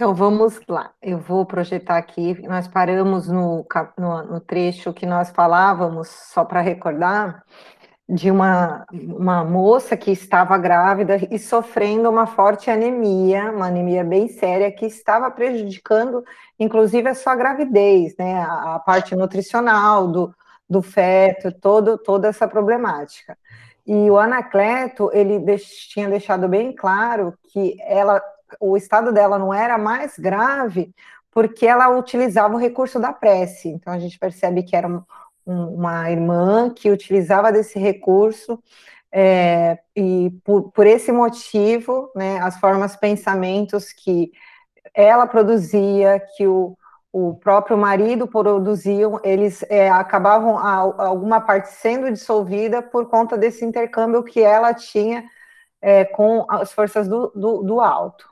Então vamos lá, eu vou projetar aqui. Nós paramos no, no, no trecho que nós falávamos, só para recordar, de uma, uma moça que estava grávida e sofrendo uma forte anemia, uma anemia bem séria, que estava prejudicando, inclusive, a sua gravidez, né? A, a parte nutricional do, do feto, todo, toda essa problemática. E o Anacleto, ele deix, tinha deixado bem claro que ela o estado dela não era mais grave porque ela utilizava o recurso da prece. Então a gente percebe que era um, uma irmã que utilizava desse recurso é, e por, por, esse motivo, né, as formas pensamentos que ela produzia, que o, o próprio marido produziam, eles é, acabavam a, alguma parte sendo dissolvida por conta desse intercâmbio que ela tinha é, com as forças do, do, do alto.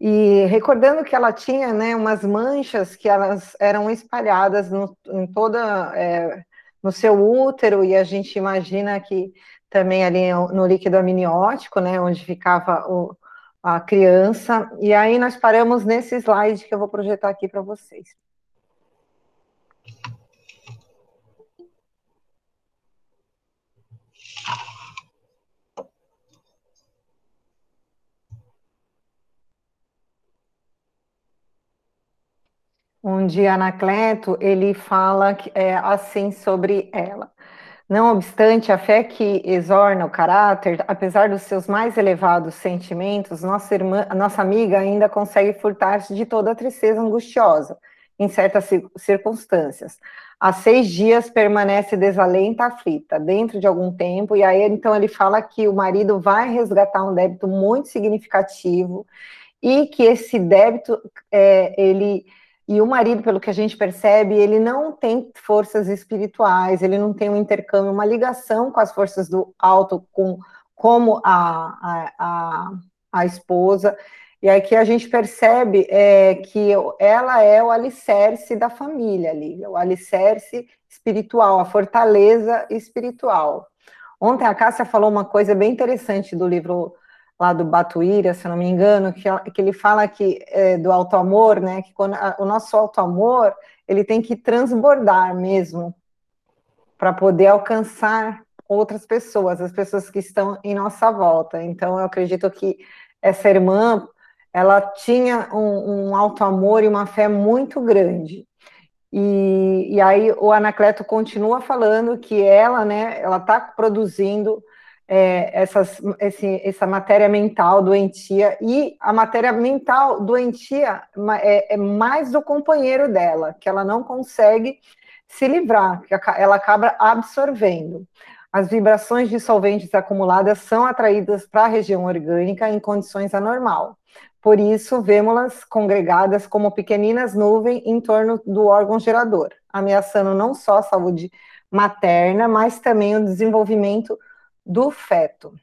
E recordando que ela tinha né, umas manchas que elas eram espalhadas no, em toda é, no seu útero, e a gente imagina que também ali no líquido amniótico, né, onde ficava o, a criança. E aí nós paramos nesse slide que eu vou projetar aqui para vocês. Onde Anacleto ele fala é, assim sobre ela. Não obstante a fé que exorna o caráter, apesar dos seus mais elevados sentimentos, nossa irmã, nossa amiga ainda consegue furtar-se de toda a tristeza angustiosa em certas circunstâncias. Há seis dias permanece desalenta, aflita, dentro de algum tempo, e aí então ele fala que o marido vai resgatar um débito muito significativo e que esse débito é, ele e o marido, pelo que a gente percebe, ele não tem forças espirituais, ele não tem um intercâmbio, uma ligação com as forças do alto, com, como a, a, a, a esposa. E aqui a gente percebe é, que ela é o alicerce da família ali, o alicerce espiritual, a fortaleza espiritual. Ontem a Cássia falou uma coisa bem interessante do livro lá do Batuíra, se não me engano, que, que ele fala que é, do auto-amor, né, que quando a, o nosso auto-amor, ele tem que transbordar mesmo, para poder alcançar outras pessoas, as pessoas que estão em nossa volta. Então, eu acredito que essa irmã, ela tinha um, um auto-amor e uma fé muito grande. E, e aí o Anacleto continua falando que ela, né, ela está produzindo é, essas, esse, essa matéria mental doentia, e a matéria mental doentia é, é, mais do companheiro dela, que ela não consegue se livrar, que ela acaba absorvendo. As vibrações de solventes acumuladas são atraídas para a região orgânica em condições anormal. Por isso, vemos-las congregadas como pequeninas nuvens em torno do órgão gerador, ameaçando não só a saúde materna, mas também o desenvolvimento do feto.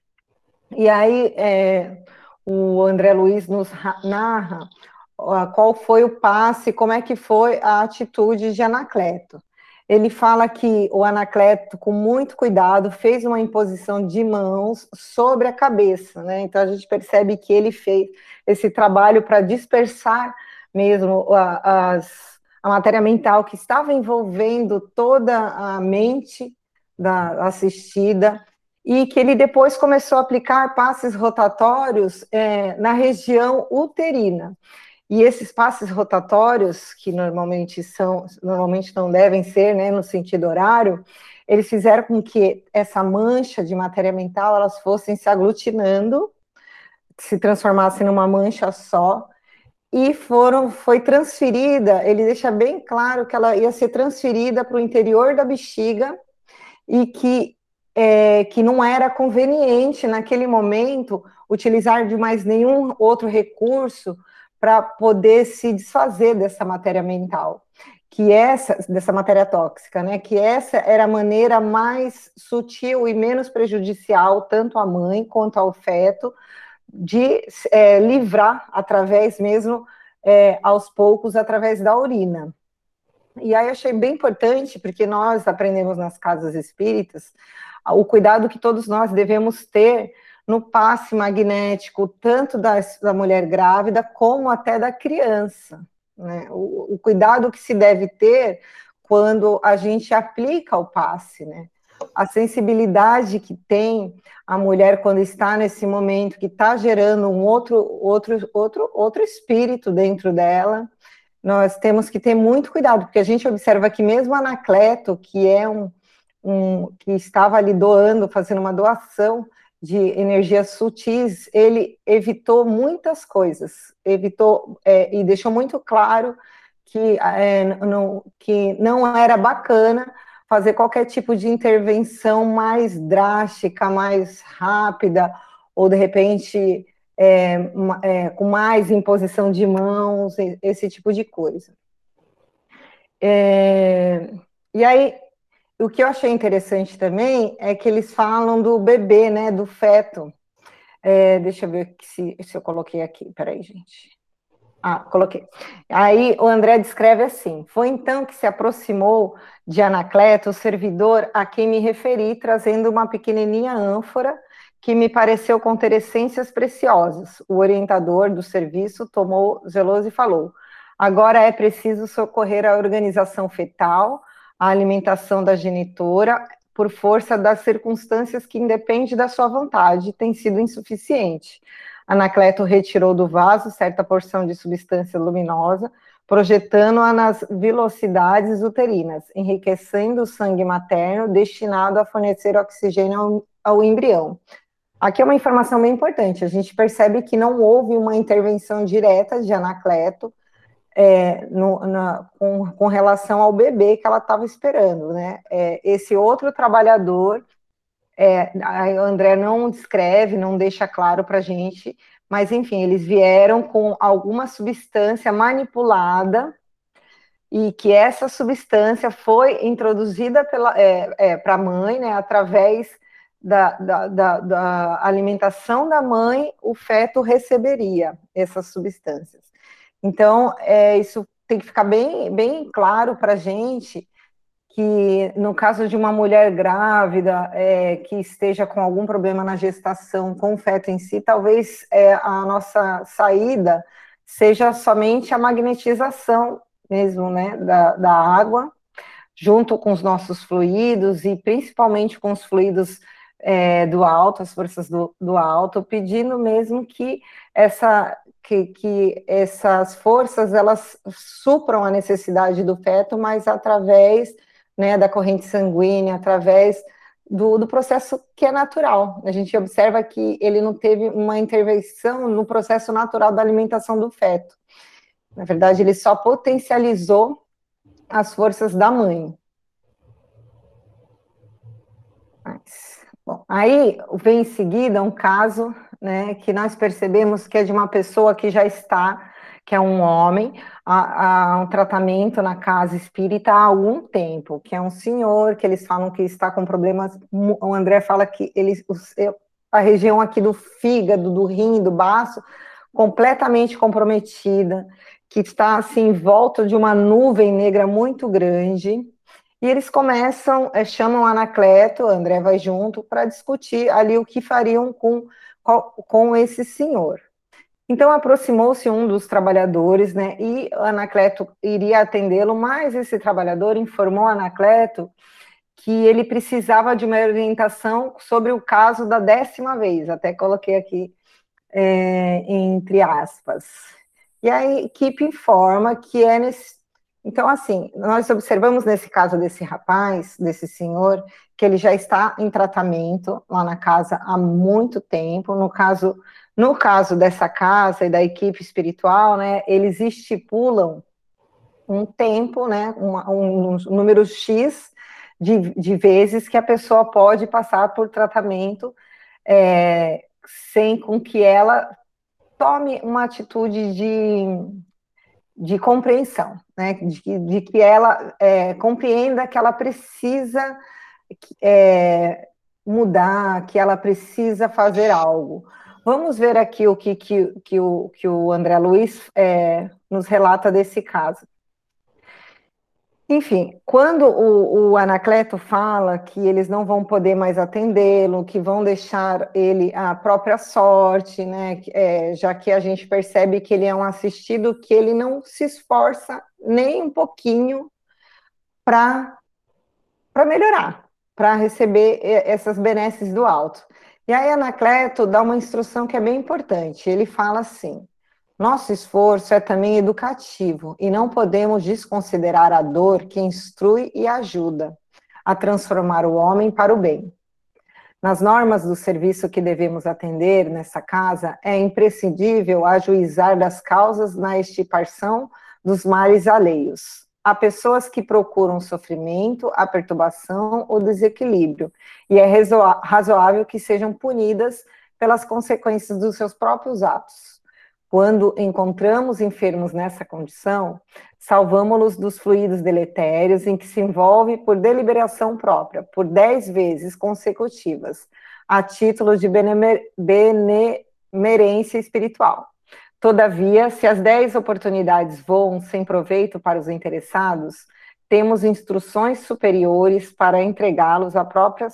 E aí é, o André Luiz nos narra qual foi o passe, como é que foi a atitude de Anacleto. Ele fala que o Anacleto, com muito cuidado, fez uma imposição de mãos sobre a cabeça, né? Então a gente percebe que ele fez esse trabalho para dispersar mesmo a, as, a matéria mental que estava envolvendo toda a mente da assistida e que ele depois começou a aplicar passes rotatórios é, na região uterina. E esses passes rotatórios, que normalmente são, normalmente não devem ser, né, no sentido horário, eles fizeram com que essa mancha de matéria mental elas fossem se aglutinando, se transformassem numa mancha só, e foram, foi transferida, ele deixa bem claro que ela ia ser transferida para o interior da bexiga, e que é, que não era conveniente naquele momento utilizar de mais nenhum outro recurso para poder se desfazer dessa matéria mental, que essa dessa matéria tóxica, né? Que essa era a maneira mais sutil e menos prejudicial tanto à mãe quanto ao feto de é, livrar através mesmo é, aos poucos através da urina. E aí achei bem importante porque nós aprendemos nas casas espíritas o cuidado que todos nós devemos ter no passe magnético, tanto da, da mulher grávida como até da criança. Né? O, o, cuidado que se deve ter quando a gente aplica o passe, né? A sensibilidade que tem a mulher quando está nesse momento, que está gerando um outro, outro, outro, outro espírito dentro dela, nós temos que ter muito cuidado, porque a gente observa que mesmo Anacleto, que é um, um que estava ali doando, fazendo uma doação de energias sutis, ele evitou muitas coisas, evitou é, e deixou muito claro que, é, não, que não era bacana fazer qualquer tipo de intervenção mais drástica, mais rápida, ou de repente é, é, com mais imposição de mãos, esse tipo de coisa. É, e aí, o que eu achei interessante também é que eles falam do bebê, né, do feto. É, deixa eu ver se, se eu coloquei aqui, peraí, gente. Ah, coloquei. Aí o André descreve assim: Foi então que se aproximou de Anacleto, o servidor a quem me referi, trazendo uma pequenininha ânfora que me pareceu conter essências preciosas. O orientador do serviço tomou zeloso e falou: agora é preciso socorrer a organização fetal, a alimentação da genitora, por força das circunstâncias que independe da sua vontade, tem sido insuficiente. Anacleto retirou do vaso certa porção de substância luminosa, projetando-a nas velocidades uterinas, enriquecendo o sangue materno destinado a fornecer oxigênio ao, ao embrião. Aqui é uma informação bem importante. A gente percebe que não houve uma intervenção direta de Anacleto é, no, na, com, com, relação ao bebê que ela estava esperando, né? É, esse outro trabalhador, é, a André não descreve, não deixa claro para a gente, mas enfim, eles vieram com alguma substância manipulada e que essa substância foi introduzida para é, é, a mãe, né, através da, da, da, da, alimentação da mãe, o feto receberia essas substâncias. Então, é, isso tem que ficar bem, bem claro para a gente que no caso de uma mulher grávida é, que esteja com algum problema na gestação com o feto em si, talvez é, a nossa saída seja somente a magnetização mesmo, né, da, da água, junto com os nossos fluidos e principalmente com os fluidos é, do alto, as forças do, do alto, pedindo mesmo que essa que, que essas forças elas supram a necessidade do feto, mas através né, da corrente sanguínea, através do, do, processo que é natural. A gente observa que ele não teve uma intervenção no processo natural da alimentação do feto. Na verdade, ele só potencializou as forças da mãe. Mas... Bom, aí vem em seguida um caso, né, que nós percebemos que é de uma pessoa que já está, que é um homem, a, um tratamento na casa espírita há algum tempo, que é um senhor, que eles falam que está com problemas, o André fala que ele, a região aqui do fígado, do rim, do baço, completamente comprometida, que está assim em volta de uma nuvem negra muito grande, e eles começam, é, chamam Anacleto, André vai junto, para discutir ali o que fariam com, com esse senhor. Então aproximou-se um dos trabalhadores, né, e Anacleto iria atendê-lo, mas esse trabalhador informou Anacleto que ele precisava de uma orientação sobre o caso da décima vez, até coloquei aqui é, entre aspas. E a equipe informa que é nesse, então, assim, nós observamos nesse caso desse rapaz, desse senhor, que ele já está em tratamento lá na casa há muito tempo. No caso, no caso dessa casa e da equipe espiritual, né, eles estipulam um tempo, né, um, um, número X de, de, vezes que a pessoa pode passar por tratamento é, sem com que ela tome uma atitude de de compreensão, né? de, de que ela é, compreenda que ela precisa é, mudar, que ela precisa fazer algo. Vamos ver aqui o que, que, que, o, que o André Luiz é, nos relata desse caso. Enfim, quando o, o, Anacleto fala que eles não vão poder mais atendê-lo, que vão deixar ele à própria sorte, né? É, já que a gente percebe que ele é um assistido que ele não se esforça nem um pouquinho para melhorar, para receber essas benesses do alto. E aí Anacleto dá uma instrução que é bem importante. Ele fala assim: nosso esforço é também educativo e não podemos desconsiderar a dor que instrui e ajuda a transformar o homem para o bem. Nas normas do serviço que devemos atender nessa casa, é imprescindível ajuizar das causas na extirpação dos males alheios. Há pessoas que procuram sofrimento, a perturbação ou desequilíbrio, e é razoável que sejam punidas pelas consequências dos seus próprios atos. Quando encontramos enfermos nessa condição, salvamos-los dos fluidos deletérios em que se envolve por deliberação própria, por dez vezes consecutivas, a título de benemerência espiritual. Todavia, se as dez oportunidades voam sem proveito para os interessados, temos instruções superiores para entregá-los à própria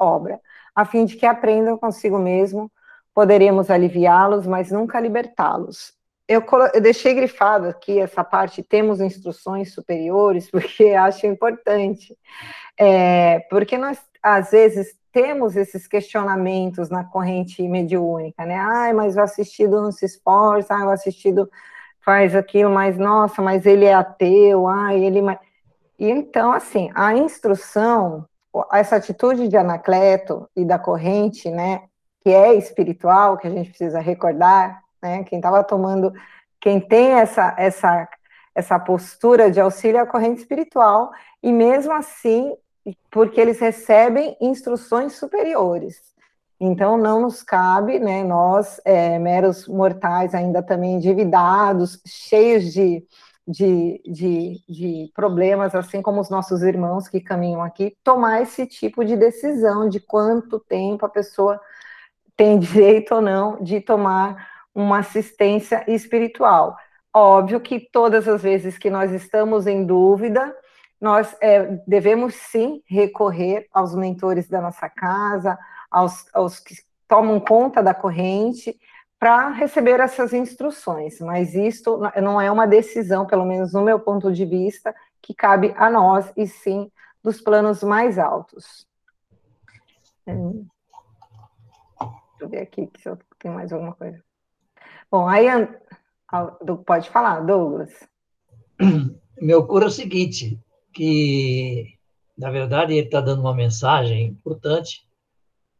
obra, a fim de que aprendam consigo mesmo poderemos aliviá-los, mas nunca libertá-los. Eu, eu, deixei grifado aqui essa parte, temos instruções superiores, porque acho importante, é, porque nós, às vezes, temos esses questionamentos na corrente mediúnica, né? Ai, mas o assistido não se esforça, ai, o assistido faz aquilo, mas, nossa, mas ele é ateu, ai, ele... E então, assim, a instrução, essa atitude de Anacleto e da corrente, né, que é espiritual, que a gente precisa recordar, né? Quem estava tomando, quem tem essa, essa, essa postura de auxílio à corrente espiritual, e mesmo assim, porque eles recebem instruções superiores. Então, não nos cabe, né, nós, é, meros mortais, ainda também endividados, cheios de, de, de, de, problemas, assim como os nossos irmãos que caminham aqui, tomar esse tipo de decisão de quanto tempo a pessoa tem direito ou não de tomar uma assistência espiritual. Óbvio que todas as vezes que nós estamos em dúvida, nós é, devemos sim recorrer aos mentores da nossa casa, aos, aos que tomam conta da corrente, para receber essas instruções, mas isto não é uma decisão, pelo menos no meu ponto de vista, que cabe a nós, e sim dos planos mais altos. Deixa eu ver aqui se eu tenho mais alguma coisa. Bom, aí pode falar, Douglas. Me ocorre o seguinte, que na verdade ele está dando uma mensagem importante.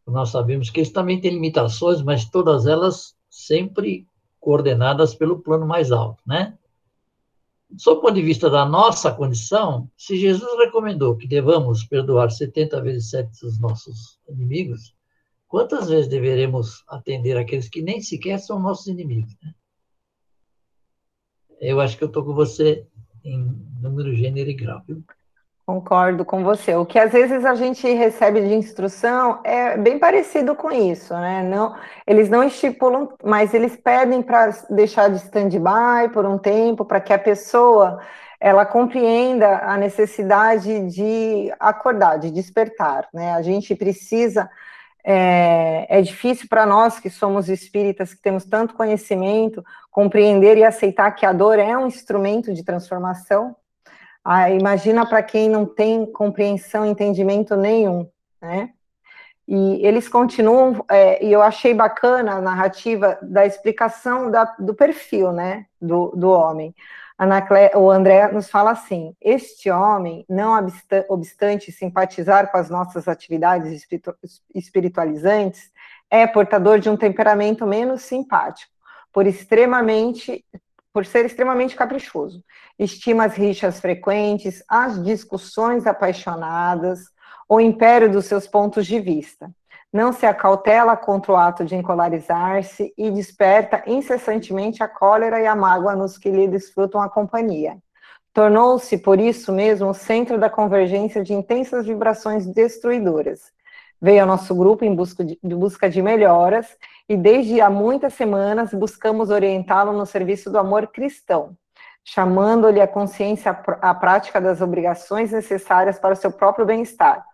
Nós sabemos que eles também têm limitações, mas todas elas sempre coordenadas pelo plano mais alto, né? Sob o ponto de vista da nossa condição, se Jesus recomendou que devamos perdoar 70 vezes 7 os nossos inimigos, Quantas vezes deveremos atender aqueles que nem sequer são nossos inimigos? Né? Eu acho que eu estou com você em número, gênero e grau, viu? Concordo com você. O que às vezes a gente recebe de instrução é bem parecido com isso, né? Não, eles não estipulam, mas eles pedem para deixar de stand-by por um tempo, para que a pessoa ela compreenda a necessidade de acordar, de despertar, né? A gente precisa é, é difícil para nós que somos espíritas, que temos tanto conhecimento, compreender e aceitar que a dor é um instrumento de transformação. Ah, imagina para quem não tem compreensão, entendimento nenhum, né? E eles continuam, é, e eu achei bacana a narrativa da explicação da, do perfil, né, do, do homem o André nos fala assim: este homem, não obstante simpatizar com as nossas atividades espiritualizantes, é portador de um temperamento menos simpático, por extremamente por ser extremamente caprichoso. Estima as rixas frequentes, as discussões apaixonadas, o império dos seus pontos de vista não se acautela contra o ato de encolarizar-se e desperta incessantemente a cólera e a mágoa nos que lhe desfrutam a companhia. Tornou-se, por isso mesmo, o centro da convergência de intensas vibrações destruidoras. Veio ao nosso grupo em busca de, busca de melhoras e, desde há muitas semanas, buscamos orientá-lo no serviço do amor cristão. chamando-lhe a consciência à prática das obrigações necessárias para o seu próprio bem-estar.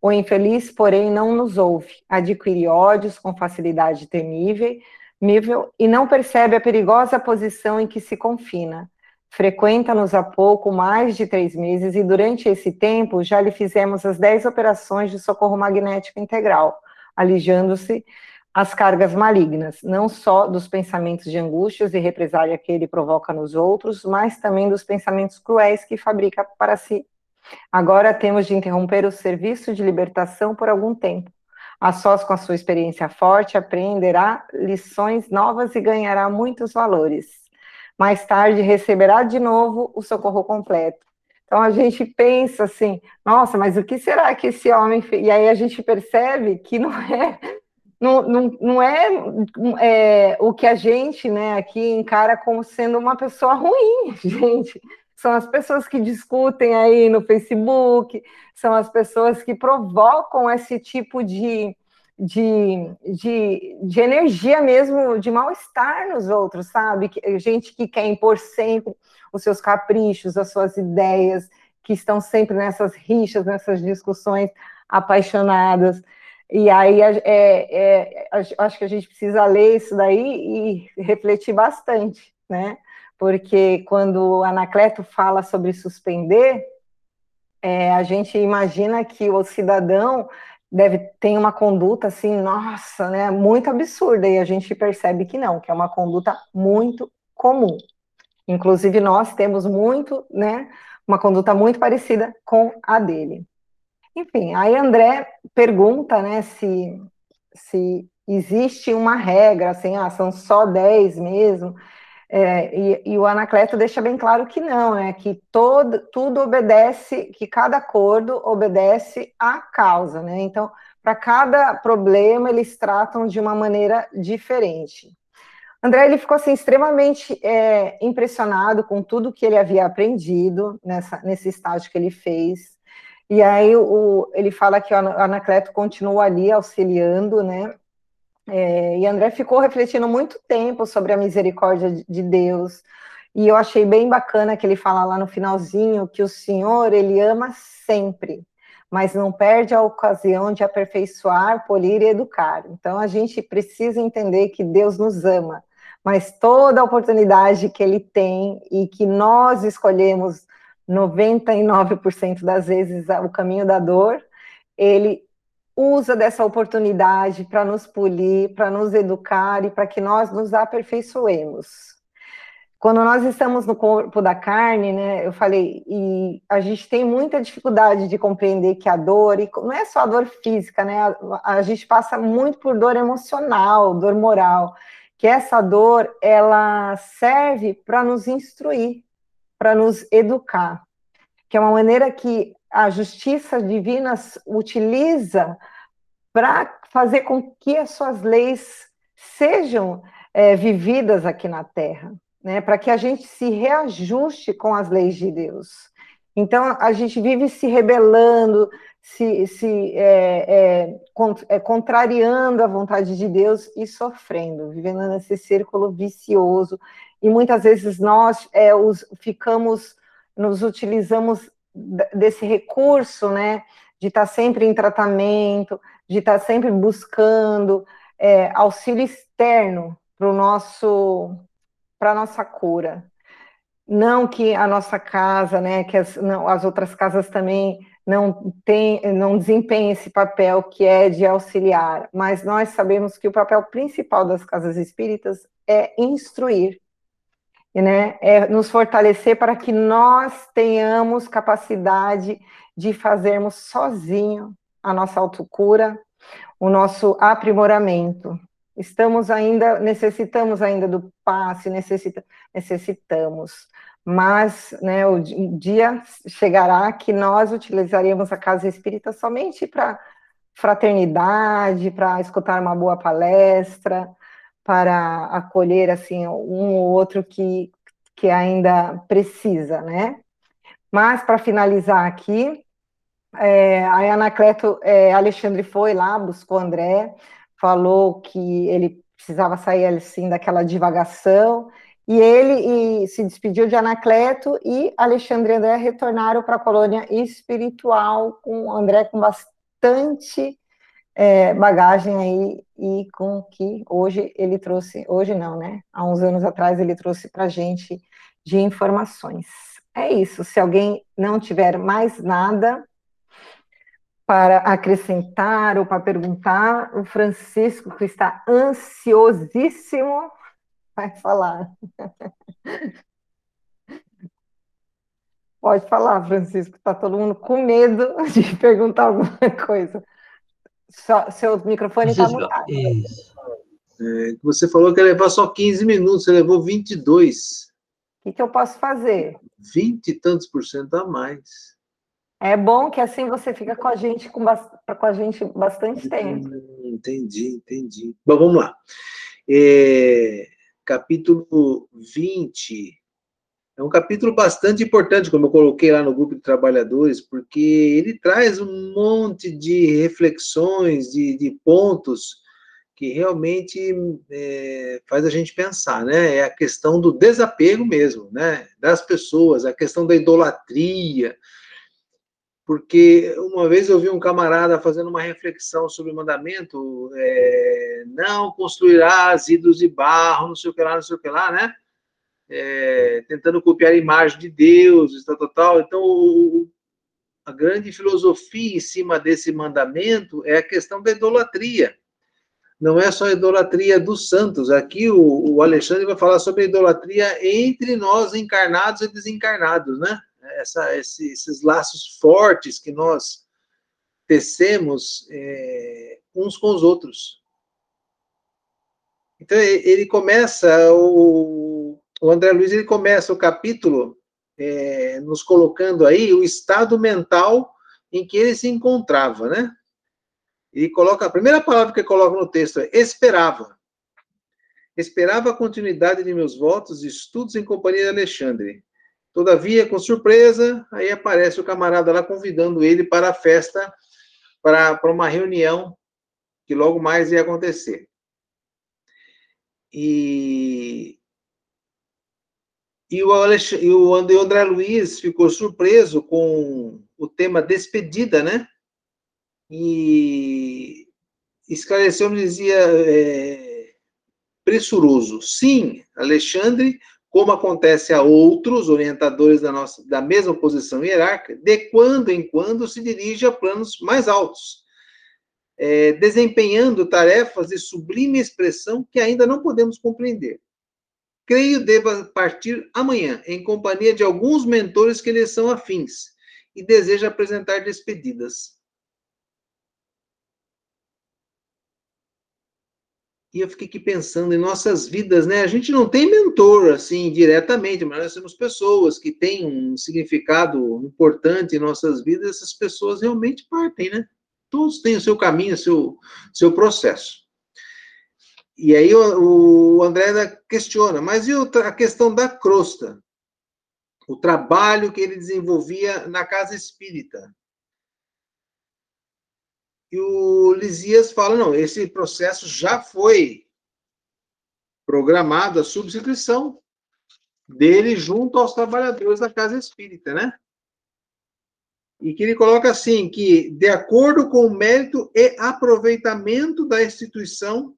O infeliz, porém, não nos ouve, adquire ódios com facilidade temível, e não percebe a perigosa posição em que se confina. Frequenta-nos há pouco mais de três meses e durante esse tempo já lhe fizemos as dez operações de socorro magnético integral, alijando-se as cargas malignas, não só dos pensamentos de angústias e represália que ele provoca nos outros, mas também dos pensamentos cruéis que fabrica para si. Agora temos de interromper o serviço de libertação por algum tempo. A sós com a sua experiência forte, aprenderá lições novas e ganhará muitos valores. Mais tarde receberá de novo o socorro completo. Então a gente pensa assim, nossa, mas o que será que esse homem fez? E aí a gente percebe que não é não, não, não é, é, o que a gente né, aqui encara como sendo uma pessoa ruim, gente. São as pessoas que discutem aí no Facebook, são as pessoas que provocam esse tipo de, de, de, de energia mesmo, de mal-estar nos outros, sabe? Gente que quer impor sempre os seus caprichos, as suas ideias, que estão sempre nessas rixas, nessas discussões apaixonadas. E aí é, é, acho que a gente precisa ler isso daí e refletir bastante, né? Porque quando Anacleto fala sobre suspender, é, a gente imagina que o cidadão deve ter uma conduta assim, nossa, né, muito absurda, e a gente percebe que não, que é uma conduta muito comum. Inclusive, nós temos muito, né, uma conduta muito parecida com a dele. Enfim, aí André pergunta, né, se, se existe uma regra, assim, ah, são só 10 mesmo, é, e, e, o Anacleto deixa bem claro que não, né, que todo, tudo obedece, que cada acordo obedece à causa, né, então, para cada problema, eles tratam de uma maneira diferente. André, ele ficou, assim, extremamente é, impressionado com tudo que ele havia aprendido nessa, nesse estágio que ele fez, e aí o, ele fala que o Anacleto continua ali auxiliando, né? É, e André ficou refletindo muito tempo sobre a misericórdia de Deus. E eu achei bem bacana que ele fala lá no finalzinho que o Senhor, ele ama sempre, mas não perde a ocasião de aperfeiçoar, polir e educar. Então a gente precisa entender que Deus nos ama, mas toda oportunidade que ele tem e que nós escolhemos 99% das vezes o caminho da dor, ele usa dessa oportunidade para nos polir, para nos educar e para que nós nos aperfeiçoemos. Quando nós estamos no corpo da carne, né, eu falei, e a gente tem muita dificuldade de compreender que a dor, e não é só a dor física, né, a, a gente passa muito por dor emocional, dor moral, que essa dor, ela serve para nos instruir, para nos educar, que é uma maneira que a justiça divina utiliza para fazer com que as suas leis sejam é, vividas aqui na Terra, né? Para que a gente se reajuste com as leis de Deus. Então a gente vive se rebelando, se, se é, é, é contrariando a vontade de Deus e sofrendo, vivendo nesse círculo vicioso e muitas vezes nós é, os, ficamos, nos utilizamos desse recurso, né, de estar sempre em tratamento, de estar sempre buscando é, auxílio externo para o nosso, para nossa cura. Não que a nossa casa, né, que as, não, as outras casas também não tem, não desempenhem esse papel que é de auxiliar, mas nós sabemos que o papel principal das casas espíritas é instruir, né, é nos fortalecer para que nós tenhamos capacidade de fazermos sozinho a nossa autocura, o nosso aprimoramento. Estamos ainda, necessitamos ainda do passe, necessita, necessitamos, mas né, o dia chegará que nós utilizaremos a casa espírita somente para fraternidade, para escutar uma boa palestra, para acolher assim um ou outro que, que ainda precisa, né? Mas para finalizar aqui, é, a Anacleto, é, Alexandre foi lá, buscou André, falou que ele precisava sair assim daquela divagação E ele e se despediu de Anacleto e Alexandre e André retornaram para a colônia espiritual, com André com bastante é, bagagem aí e com que hoje ele trouxe, hoje não, né? Há uns anos atrás ele trouxe para gente de informações. É isso. Se alguém não tiver mais nada para acrescentar ou para perguntar, o Francisco, que está ansiosíssimo, vai falar. Pode falar, Francisco, está todo mundo com medo de perguntar alguma coisa. Só, seu microfone está mutado. É, você falou que ia levar só 15 minutos, você levou 22. O que, que eu posso fazer? 20 e tantos por cento a mais. É bom que assim você fica com a gente com, com a gente bastante tempo. Entendi, entendi. Bom, vamos lá. É, capítulo 20. É um capítulo bastante importante, como eu coloquei lá no grupo de trabalhadores, porque ele traz um monte de reflexões, de, de pontos que realmente é, faz a gente pensar, né? É a questão do desapego mesmo, né? Das pessoas, a questão da idolatria. Porque uma vez eu vi um camarada fazendo uma reflexão sobre o mandamento, é, não construirás ídolos de barro, não sei o que lá, não sei o que lá, né? É, tentando copiar a imagem de Deus, tal, tal, tal. Então, o, a grande filosofia em cima desse mandamento é a questão da idolatria não é só a idolatria dos santos. Aqui o, o, Alexandre vai falar sobre a idolatria entre nós encarnados e desencarnados, né? Essa, esse, esses laços fortes que nós tecemos é, uns com os outros. Então ele começa o, o André Luiz ele começa o capítulo é, nos colocando aí o estado mental em que ele se encontrava, né? E coloca, a primeira palavra que coloca no texto é esperava. Esperava a continuidade de meus votos e estudos em companhia de Alexandre. Todavia, com surpresa, aí aparece o camarada lá convidando ele para a festa, para, para uma reunião que logo mais ia acontecer. E, e, o, e o André Luiz ficou surpreso com o tema despedida, né? e esclareceu, dizia, é, pressuroso. Sim, Alexandre, como acontece a outros orientadores da, nossa, da mesma posição hierárquica, de quando em quando se dirige a planos mais altos, é, desempenhando tarefas de sublime expressão que ainda não podemos compreender. Creio deva partir amanhã, em companhia de alguns mentores que lhe são afins, e deseja apresentar despedidas. E eu fiquei aqui pensando em nossas vidas, né? A gente não tem mentor, assim, diretamente, mas nós temos pessoas que têm um significado importante em nossas vidas, essas pessoas realmente partem, né? Todos têm o seu caminho, o seu, seu processo. E aí o, o André questiona, mas e a questão da crosta? O trabalho que ele desenvolvia na casa espírita. E o Lisias fala: não, esse processo já foi programado, a substituição dele junto aos trabalhadores da casa espírita, né? E que ele coloca assim: que de acordo com o mérito e aproveitamento da instituição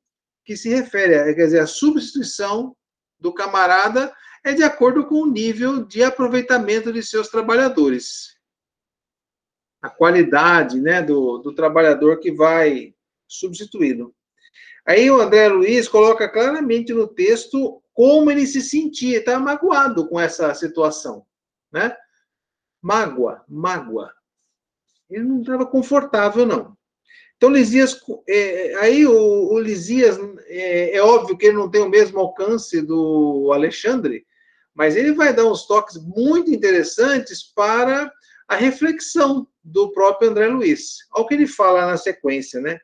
que se refere, quer dizer, a substituição do camarada é de acordo com o nível de aproveitamento de seus trabalhadores a qualidade né, do, do trabalhador que vai substituí-lo. Aí o André Luiz coloca claramente no texto como ele se sentia, estava magoado com essa situação, né? Mágoa, mágoa. Ele não estava confortável, não. Então, Lisias, é, aí o, o Lisias, é, é, óbvio que ele não tem o mesmo alcance do Alexandre, mas ele vai dar uns toques muito interessantes para a reflexão do próprio André Luiz. Olha o que ele fala na sequência, né?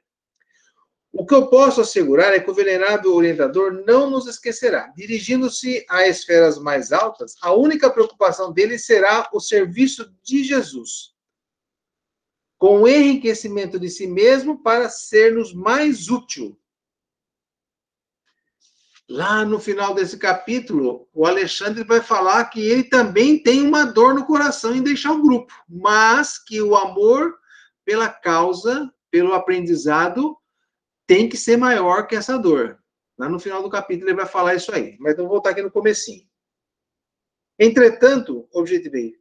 O que eu posso assegurar é que o venerável orientador não nos esquecerá. Dirigindo-se a esferas mais altas, a única preocupação dele será o serviço de Jesus, com o enriquecimento de si mesmo para ser-nos mais útil. lá no final desse capítulo, o Alexandre vai falar que ele também tem uma dor no coração em deixar o grupo, mas que o amor pela causa, pelo aprendizado, tem que ser maior que essa dor. Lá no final do capítulo ele vai falar isso aí, mas vamos voltar aqui no comecinho. Entretanto, objetivei,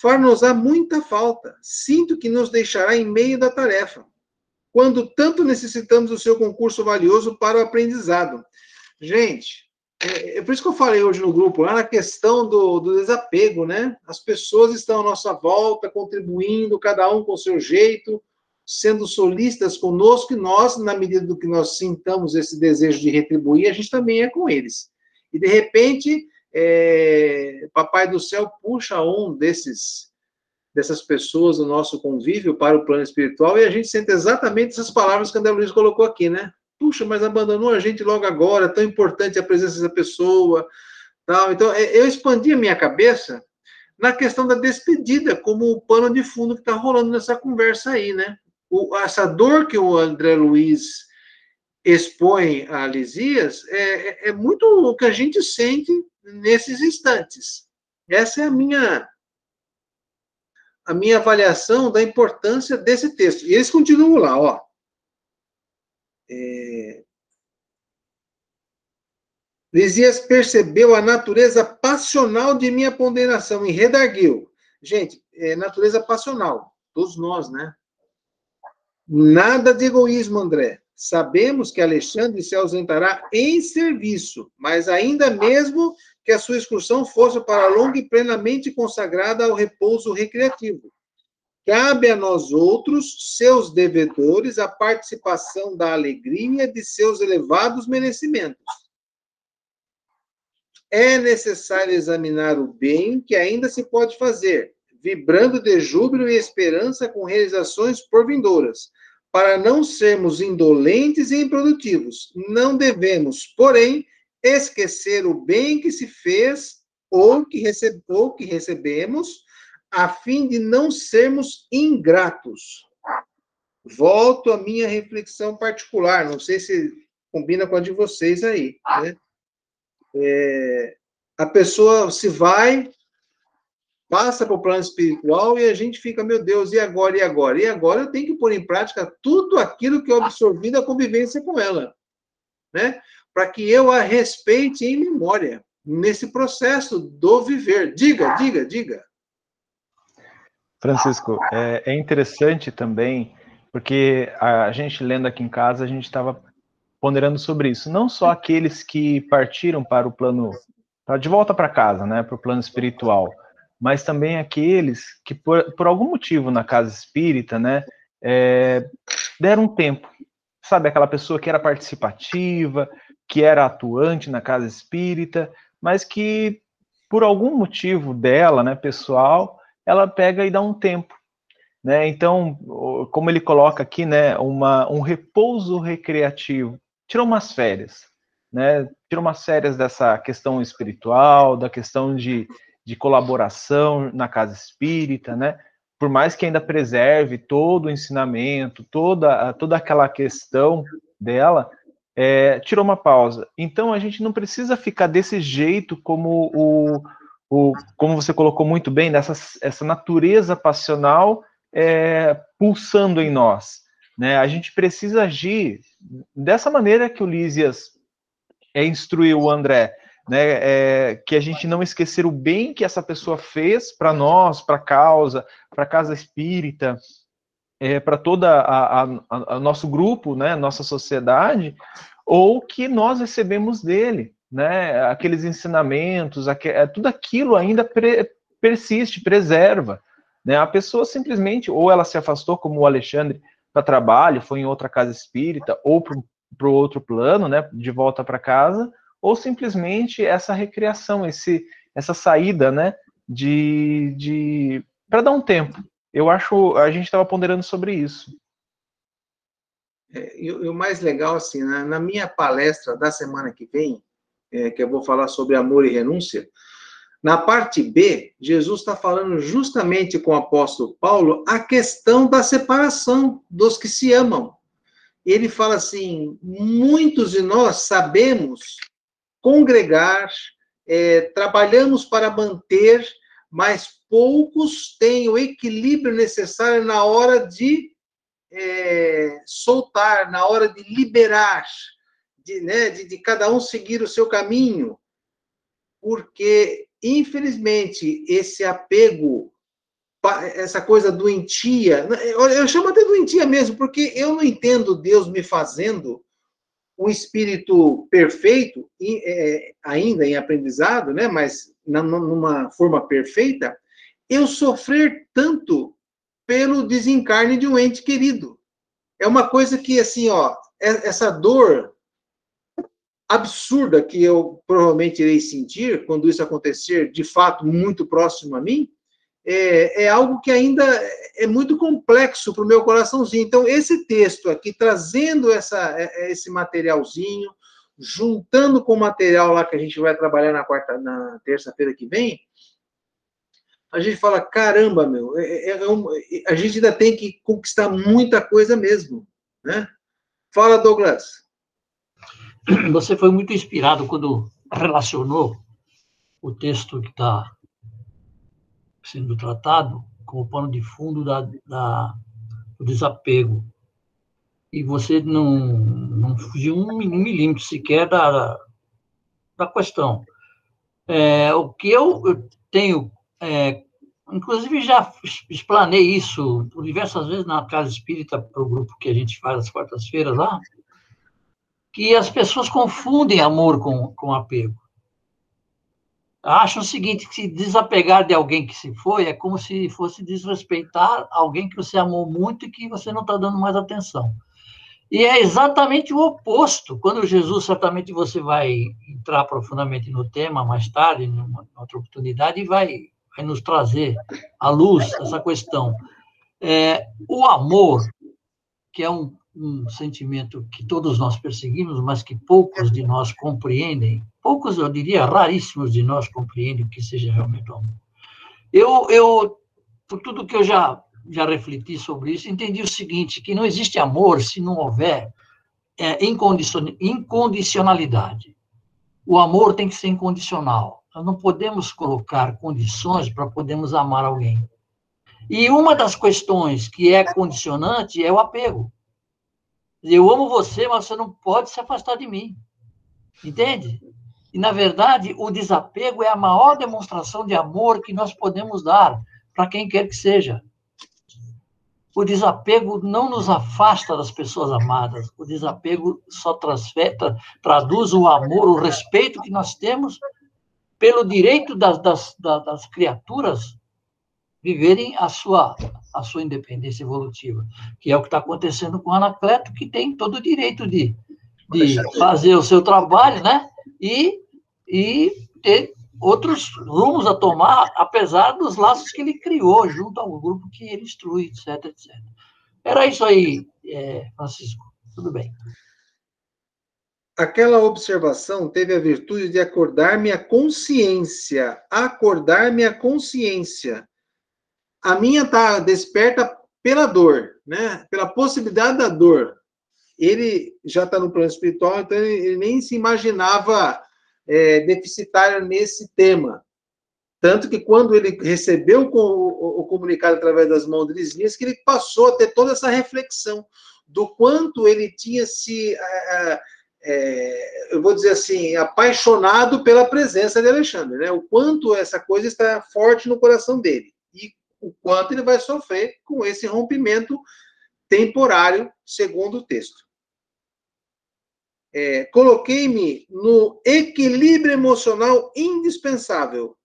far-nos-á muita falta. Sinto que nos deixará em meio da tarefa, quando tanto necessitamos do seu concurso valioso para o aprendizado. Gente, é, é, por isso que eu falei hoje no grupo, lá na questão do, do desapego, né? As pessoas estão à nossa volta, contribuindo, cada um com o seu jeito, sendo solistas conosco, e nós, na medida do que nós sintamos esse desejo de retribuir, a gente também é com eles. E, de repente, é, Papai do Céu puxa um desses dessas pessoas do nosso convívio para o plano espiritual e a gente sente exatamente essas palavras que André Luiz colocou aqui, né? Puxa, mas abandonou a gente logo agora, tão importante a presença dessa pessoa, tal. Então, é, eu expandi a minha cabeça na questão da despedida, como o pano de fundo que está rolando nessa conversa aí, né? O, essa dor que o André Luiz expõe a Lisias é, é, é muito o que a gente sente nesses instantes. Essa é a minha a minha avaliação da importância desse texto. E eles continuam lá, ó. É... Lisias percebeu a natureza passional de minha ponderação e redarguiu. Gente, é natureza passional, todos nós, né? Nada de egoísmo, André. Sabemos que Alexandre se ausentará em serviço, mas ainda mesmo que a sua excursão fosse para longa e plenamente consagrada ao repouso recreativo. Cabe a nós outros, seus devedores, a participação da alegria de seus elevados merecimentos. É necessário examinar o bem que ainda se pode fazer, vibrando de júbilo e esperança com realizações por vindouras, para não sermos indolentes e improdutivos. Não devemos, porém, esquecer o bem que se fez ou que, recebe, ou que recebemos, a fim de não sermos ingratos. Volto à minha reflexão particular, não sei se combina com a de vocês aí. Né? É, a pessoa se vai, passa para o plano espiritual e a gente fica, meu Deus, e agora, e agora? E agora eu tenho que pôr em prática tudo aquilo que eu absorvi da convivência com ela. Né? Para que eu a respeite em memória, nesse processo do viver. Diga, diga, diga. Francisco, é, é interessante também, porque a gente lendo aqui em casa, a gente estava ponderando sobre isso. Não só aqueles que partiram para o plano, para de volta para casa, né, para o plano espiritual, mas também aqueles que por, por algum motivo na casa espírita, né, é, deram um tempo. Sabe aquela pessoa que era participativa, que era atuante na casa espírita, mas que por algum motivo dela, né, pessoal, ela pega e dá um tempo, né? Então, como ele coloca aqui, né, uma, um repouso recreativo, tirou umas férias, né? Tirou umas férias dessa questão espiritual, da questão de, de colaboração na casa espírita, né? Por mais que ainda preserve todo o ensinamento, toda, toda aquela questão dela, é, tirou uma pausa. Então a gente não precisa ficar desse jeito como o, o como você colocou muito bem, dessa essa natureza passional é, pulsando em nós. Né? A gente precisa agir dessa maneira que o Lísias é, instruiu o André, né? É, que a gente não esquecer o bem que essa pessoa fez para nós, para a causa, para a casa espírita, é, para a, a, nosso grupo, né, nossa sociedade, ou que nós recebemos dele, né, aqueles ensinamentos, aqu é, tudo aquilo ainda pre, persiste, preserva, né, a pessoa simplesmente, ou ela se afastou, como o Alexandre, para trabalho, foi em outra casa espírita, ou para o outro plano, né, de volta para casa, ou simplesmente essa recriação, esse, essa saída, né, de, de para dar um tempo, eu acho, a gente estava ponderando sobre isso. É, e, e, o mais legal, assim, na, na, minha palestra da semana que vem, é, que eu vou falar sobre amor e renúncia, na parte B, Jesus está falando justamente com o apóstolo Paulo a questão da separação dos que se amam. ele fala assim: muitos de nós sabemos congregar, é, trabalhamos para manter, mas poucos têm o equilíbrio necessário na hora de é, soltar, na hora de liberar, de, né, de, de cada um seguir o seu caminho, porque, infelizmente, esse apego essa coisa doentia. Eu chamo até doentia mesmo, porque eu não entendo Deus me fazendo um espírito perfeito, é, ainda em aprendizado, né? mas numa forma perfeita, eu sofrer tanto pelo desencarne de um ente querido. É uma coisa que, assim, ó, é, essa dor absurda que eu provavelmente irei sentir quando isso acontecer, de fato, muito próximo a mim, é, é algo que ainda é muito complexo para o meu coraçãozinho. Então, esse texto aqui, trazendo essa, é, é, esse materialzinho, juntando com o material lá que a gente vai trabalhar na quarta, na terça-feira que vem, a gente fala, caramba, meu, é, é um, a gente ainda tem que conquistar muita coisa mesmo, né? Fala, Douglas. Você foi muito inspirado quando relacionou o texto que está sendo tratado como pano de fundo da, da, do desapego. E você não, não fugiu um, um milímetro sequer da, da questão. É, o que eu, eu tenho, é, inclusive já explanei isso diversas vezes na Casa Espírita, para o grupo que a gente faz às quartas-feiras lá, que as pessoas confundem amor com, com apego acham o seguinte, que se desapegar de alguém que se foi é como se fosse desrespeitar alguém que você amou muito e que você não está dando mais atenção. E é exatamente o oposto. Quando Jesus, certamente você vai entrar profundamente no tema mais tarde, numa outra oportunidade, e vai, vai nos trazer à luz essa questão. É, o amor, que é um, um sentimento que todos nós perseguimos, mas que poucos de nós compreendem, poucos, eu diria, raríssimos de nós compreendem o que seja realmente o amor. Eu, eu por tudo que eu já, já refleti sobre isso, entendi o seguinte, que não existe amor se não houver é, incondicionalidade. O amor tem que ser incondicional. Nós não podemos colocar condições para podermos amar alguém. E uma das questões que é condicionante é o apego. Eu amo você, mas você não pode se afastar de mim. Entende? E, na verdade, o desapego é a maior demonstração de amor que nós podemos dar para quem quer que seja. O desapego não nos afasta das pessoas amadas. O desapego só transfer, traduz o amor, o respeito que nós temos pelo direito das, das, das criaturas viverem a sua, a sua independência evolutiva, que é o que está acontecendo com o Anacleto, que tem todo o direito de, de fazer o seu trabalho, né? E, e ter outros rumos a tomar, apesar dos laços que ele criou junto ao grupo que ele instrui, etc, etc. Era isso aí, é, Francisco. Tudo bem. Aquela observação teve a virtude de acordar minha consciência, acordar minha consciência a minha está desperta pela dor, né? Pela possibilidade da dor. Ele já está no plano espiritual, então ele nem se imaginava é, deficitário nesse tema. Tanto que quando ele recebeu o, comunicado através das mãos de Lisnias, que ele passou a ter toda essa reflexão do quanto ele tinha se, é, eu vou dizer assim, apaixonado pela presença de Alexandre, né? O quanto essa coisa está forte no coração dele o quanto ele vai sofrer com esse rompimento temporário, segundo o texto. É, Coloquei-me no equilíbrio emocional indispensável.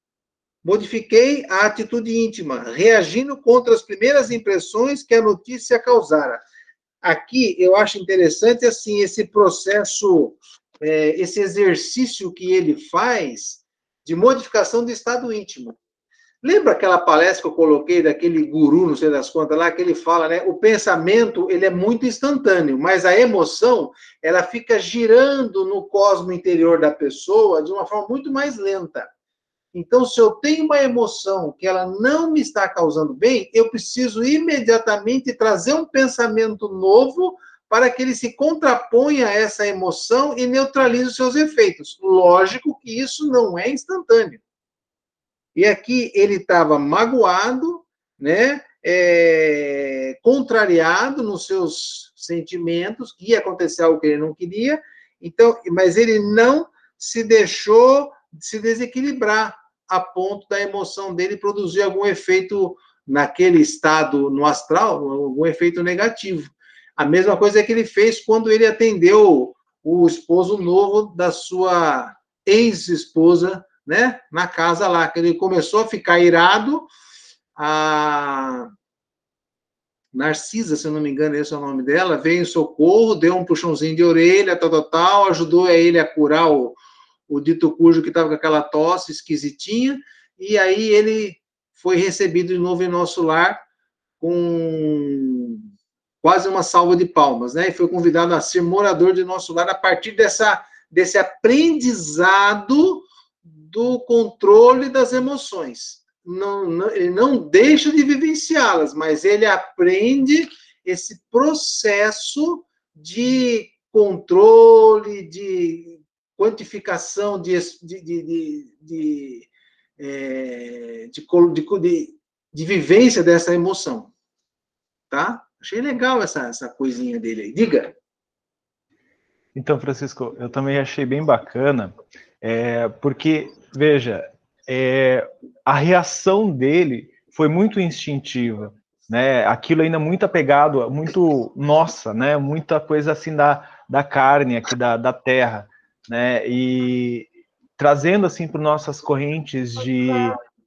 Modifiquei a atitude íntima, reagindo contra as primeiras impressões que a notícia causara. Aqui eu acho interessante assim esse processo, é, esse exercício que ele faz de modificação do estado íntimo. Lembra aquela palestra que eu coloquei daquele guru, não sei das contas lá, que ele fala, né? O pensamento, ele é muito instantâneo, mas a emoção, ela fica girando no cosmo interior da pessoa de uma forma muito mais lenta. Então, se eu tenho uma emoção que ela não me está causando bem, eu preciso imediatamente trazer um pensamento novo para que ele se contraponha a essa emoção e neutralize os seus efeitos. Lógico que isso não é instantâneo. E aqui ele estava magoado, né? É, contrariado nos seus sentimentos, ia acontecer algo que ele não queria, então, mas ele não se deixou se desequilibrar a ponto da emoção dele produzir algum efeito naquele estado no astral, algum efeito negativo. A mesma coisa que ele fez quando ele atendeu o esposo novo da sua ex-esposa, né, na casa lá, que ele começou a ficar irado, a Narcisa, se eu não me engano, esse é o nome dela, veio em socorro, deu um puxãozinho de orelha, tal, tal, tal, ajudou ele a curar o, o dito cujo que estava com aquela tosse esquisitinha, e aí ele foi recebido de novo em nosso lar com quase uma salva de palmas, né? E foi convidado a ser morador de nosso lar a partir dessa, desse aprendizado do controle das emoções. Não, não, ele não deixa de vivenciá-las, mas ele aprende esse processo de controle, de quantificação de, de, de, de, é, de, de, de vivência dessa emoção. Tá? Achei legal essa, essa coisinha dele aí. Diga. Então, Francisco, eu também achei bem bacana, é, porque, veja, é, a reação dele foi muito instintiva, né? Aquilo ainda muito apegado, muito nossa, né? Muita coisa assim da, da carne aqui da, da terra, né? E trazendo assim para nossas correntes de,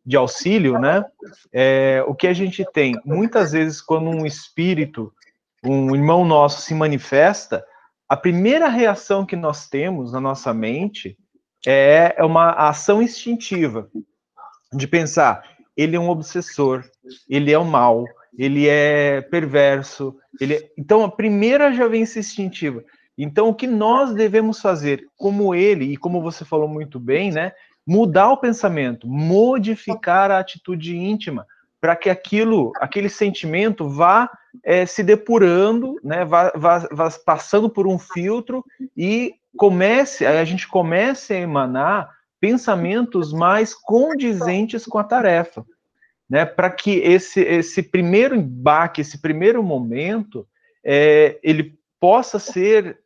de auxílio, né? É, o que a gente tem muitas vezes quando um espírito, um irmão nosso se manifesta, a primeira reação que nós temos na nossa mente é, é uma ação instintiva de pensar, ele é um obsessor, ele é o mal, ele é perverso, ele é... então a primeira já vem essa instintiva. Então o que nós devemos fazer, como ele e como você falou muito bem, né? mudar o pensamento, modificar a atitude íntima, para que aquilo, aquele sentimento vá é, se depurando, né, vá, vá, vá, passando por um filtro e comece, a gente comece a emanar pensamentos mais condizentes com a tarefa, né, para que esse, esse primeiro embaque, esse primeiro momento, é, ele possa ser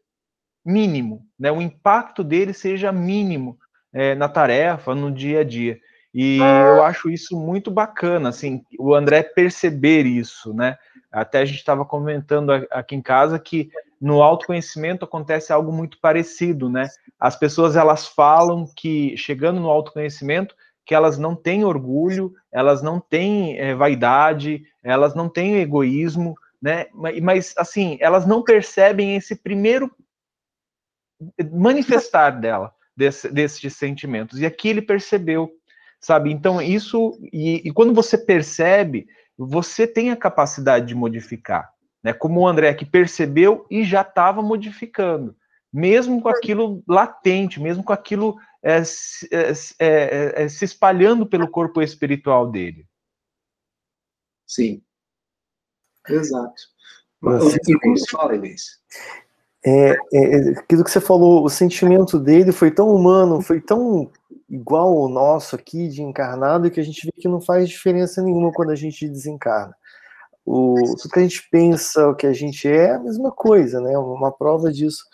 mínimo, né, o impacto dele seja mínimo, é, na tarefa, no dia a dia. E eu acho isso muito bacana, assim, o André perceber isso, né? Até a gente estava comentando aqui em casa que no autoconhecimento acontece algo muito parecido, né? As pessoas elas falam que chegando no autoconhecimento que elas não têm orgulho, elas não têm é, vaidade, elas não têm egoísmo, né? Mas assim elas não percebem esse primeiro manifestar dela desse, desses sentimentos. E aqui ele percebeu, sabe? Então, isso. E, e, quando você percebe, você tem a capacidade de modificar. Né? Como o André que percebeu e já estava modificando, mesmo com aquilo latente, mesmo com aquilo é, é, é, é, se espalhando pelo corpo espiritual dele. Sim. Exato. Mas, Inês, fala, Inês. É, é, é, aquilo que você falou, o sentimento dele foi tão humano, foi tão igual ao nosso aqui de encarnado que a gente vê que não faz diferença nenhuma quando a gente desencarna. O, tudo que a gente pensa, o que a gente é, é a mesma coisa, né? Uma prova disso.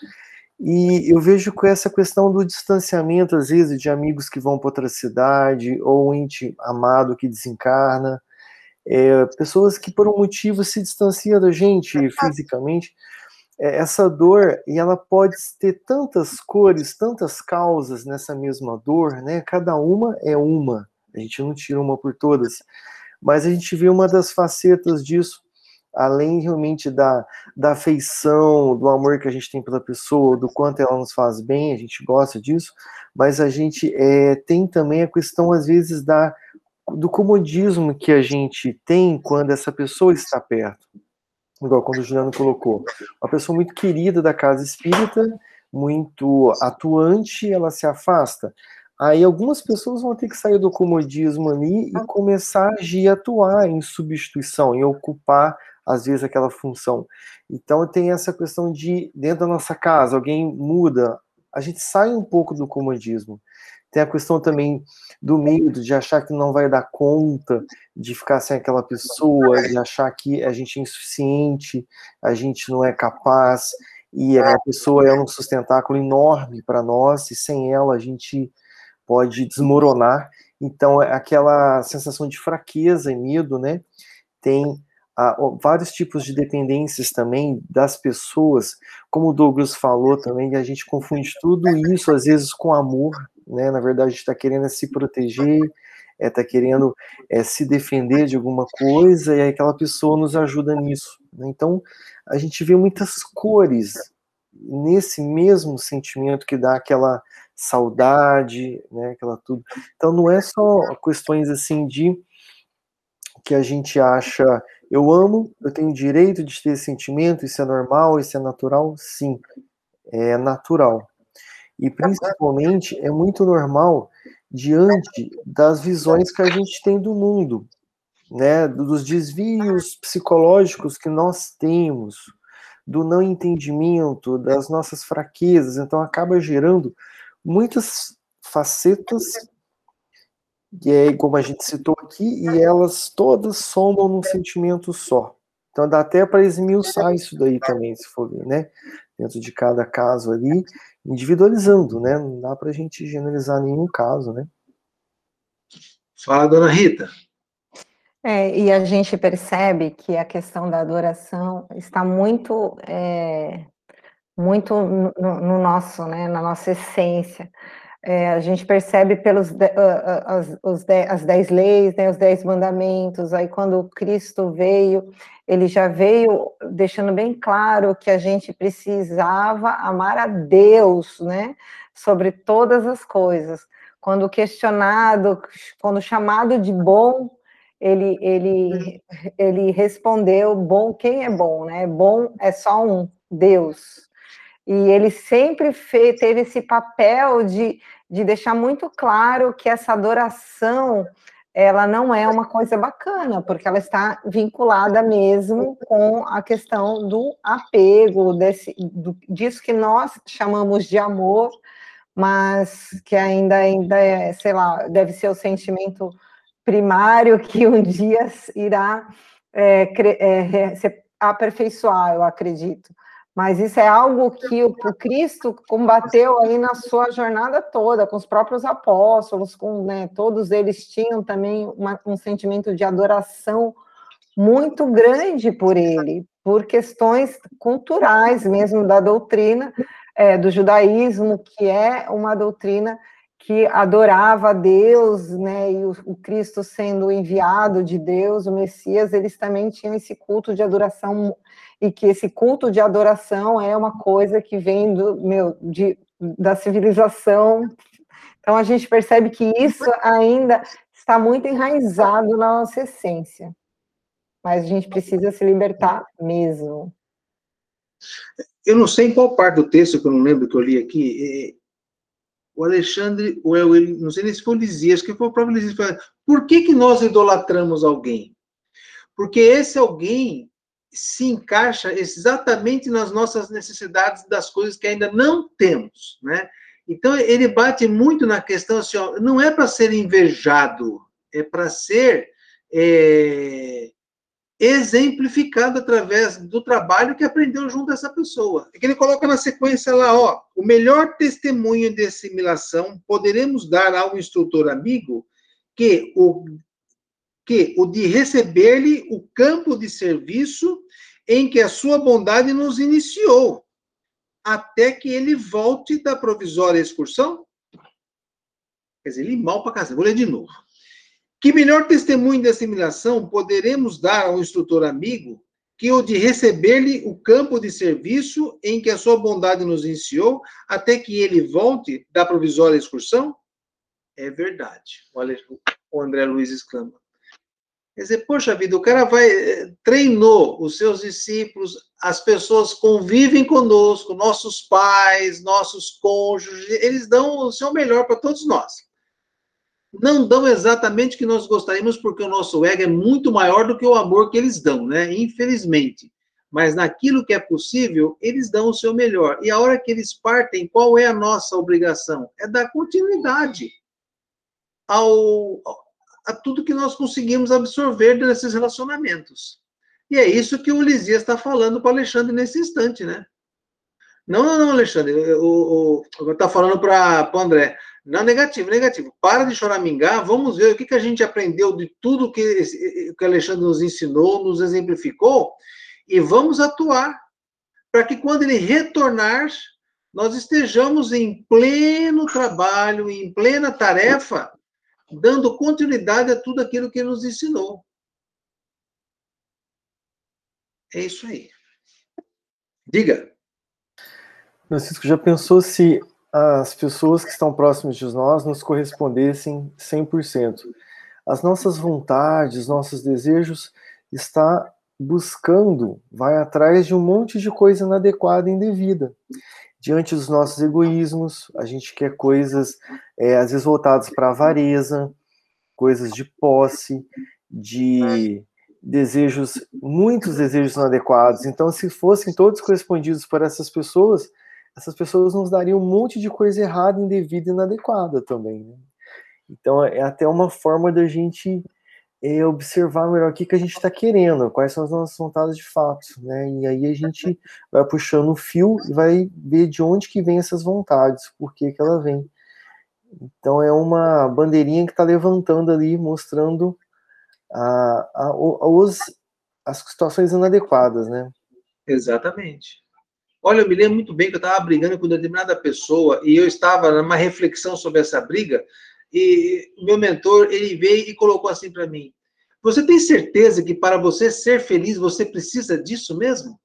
E eu vejo com essa questão do distanciamento, às vezes, de amigos que vão para outra cidade, ou um ente amado que desencarna, é, pessoas que por um motivo se distanciam da gente fisicamente, essa dor e ela pode ter tantas cores, tantas causas nessa mesma dor, né? Cada uma é uma. A gente não tira uma por todas, mas a gente vê uma das facetas disso, além realmente da, da afeição, do amor que a gente tem pela pessoa, do quanto ela nos faz bem, a gente gosta disso, mas a gente é, tem também a questão às vezes da do comodismo que a gente tem quando essa pessoa está perto igual quando o Juliano colocou, uma pessoa muito querida da casa espírita, muito atuante, ela se afasta. Aí algumas pessoas vão ter que sair do comodismo ali e começar a agir, atuar em substituição, em ocupar às vezes, aquela função. Então, tem essa questão de, dentro da nossa casa, alguém muda, a gente sai um pouco do comodismo. Tem a questão também do medo, de achar que não vai dar conta de ficar sem aquela pessoa, de achar que a gente é insuficiente, a gente não é capaz, e a pessoa é um sustentáculo enorme para nós, e sem ela a gente pode desmoronar. Então, é aquela sensação de fraqueza e medo, né? Tem ah, vários tipos de dependências também das pessoas, como o Douglas falou também, a gente confunde tudo isso às vezes com amor, né? Na verdade, está querendo se proteger, está é, querendo é, se defender de alguma coisa, e aquela pessoa nos ajuda nisso. Né? Então, a gente vê muitas cores nesse mesmo sentimento que dá aquela saudade, né, aquela tudo. Então não é só questões assim de que a gente acha eu amo, eu tenho direito de ter esse sentimento, isso é normal, isso é natural, sim, é natural. E principalmente é muito normal diante das visões que a gente tem do mundo, né, dos desvios psicológicos que nós temos, do não entendimento, das nossas fraquezas, então acaba gerando muitas facetas, e é como a gente citou aqui, e elas todas somam num sentimento só. Então dá até para esmiuçar isso daí também, se for ver, né? Dentro de cada caso ali, individualizando, né? Não dá para a gente generalizar nenhum caso, né? Fala, dona Rita. É, e a gente percebe que a questão da adoração está muito, é, muito no, no, nosso, né, na nossa essência. É, a gente percebe pelos uh, as, os de, as dez leis, né, os dez mandamentos. Aí quando Cristo veio, ele já veio deixando bem claro que a gente precisava amar a Deus, né, sobre todas as coisas. Quando questionado, quando chamado de bom, ele, ele, ele respondeu: bom, quem é bom, né? Bom é só um, Deus. E ele sempre fez, teve esse papel de, de deixar muito claro que essa adoração ela não é uma coisa bacana, porque ela está vinculada mesmo com a questão do apego, desse, do, disso que nós chamamos de amor, mas que ainda, ainda é, sei lá, deve ser o sentimento primário que um dia irá é, é, se aperfeiçoar, eu acredito. Mas isso é algo que o, o, Cristo combateu aí na sua jornada toda, com os próprios apóstolos, com né, todos eles tinham também uma, um sentimento de adoração muito grande por ele, por questões culturais mesmo da doutrina é, do judaísmo, que é uma doutrina que adorava Deus, né, e o, o, Cristo sendo enviado de Deus, o Messias, eles também tinham esse culto de adoração, e que esse culto de adoração é uma coisa que vem do, meu, de, da civilização. Então a gente percebe que isso ainda está muito enraizado na nossa essência. Mas a gente precisa se libertar mesmo. Eu não sei em qual parte do texto, que eu não lembro que eu li aqui, o Alexandre, ou eu, não sei nem se foi o Lisias, que foi o próprio Lisias, por que, que nós idolatramos alguém? Porque esse alguém se encaixa exatamente nas nossas necessidades das coisas que ainda não temos, né? Então, ele bate muito na questão assim, ó, não é para ser invejado, é para ser é, exemplificado através do trabalho que aprendeu junto a essa pessoa. É que ele coloca na sequência lá, ó, o melhor testemunho de assimilação poderemos dar ao instrutor amigo que o que o de receber-lhe o campo de serviço em que a sua bondade nos iniciou, até que ele volte da provisória excursão. Quer dizer, ele mal para casa. Vou ler de novo. Que melhor testemunho de assimilação poderemos dar ao instrutor amigo que o de receber-lhe o campo de serviço em que a sua bondade nos iniciou, até que ele volte da provisória excursão? É verdade. Olha, o André Luiz exclama. Quer dizer, poxa vida, o cara vai, eh, treinou os seus discípulos, as pessoas convivem conosco, nossos pais, nossos cônjuges, eles dão o seu melhor para todos nós. Não dão exatamente o que nós gostaríamos, porque o nosso ego é muito maior do que o amor que eles dão, né? Infelizmente. Mas naquilo que é possível, eles dão o seu melhor. E a hora que eles partem, qual é a nossa obrigação? É dar continuidade ao, a tudo que nós conseguimos absorver desses relacionamentos. E é isso que o Lisias está falando para o Alexandre nesse instante, né? Não, não, não, Alexandre. Está falando para o André. Não, negativo, negativo. Para de choramingar, vamos ver o que, que a gente aprendeu de tudo que, que Alexandre nos ensinou, nos exemplificou, e vamos atuar para que quando ele retornar, nós estejamos em pleno trabalho, em plena tarefa, dando continuidade a tudo aquilo que ele nos ensinou. É isso aí. Diga. Francisco, já pensou se as pessoas que estão próximas de nós nos correspondessem 100%? As nossas vontades, nossos desejos está buscando, vai atrás de um monte de coisa inadequada e indevida. Diante dos nossos egoísmos, a gente quer coisas, é, às vezes, voltadas para avareza, coisas de posse, de desejos, muitos desejos inadequados. Então, se fossem todos correspondidos por essas pessoas, essas pessoas nos dariam um monte de coisa errada, indevida e inadequada também. Né? Então, é até uma forma da gente é, observar melhor o que, que a gente está querendo, quais são as nossas vontades de fato, né? E aí a gente vai puxando o fio e vai ver de onde que vem essas vontades, por que, que ela vem. Então, é uma bandeirinha que está levantando ali, mostrando a, a, os, as situações inadequadas, né? Exatamente. Olha, eu me lembro muito bem que eu estava brigando com determinada pessoa e eu estava numa reflexão sobre essa briga e meu mentor, ele veio e colocou assim para mim, você tem certeza que para você ser feliz, você precisa disso mesmo?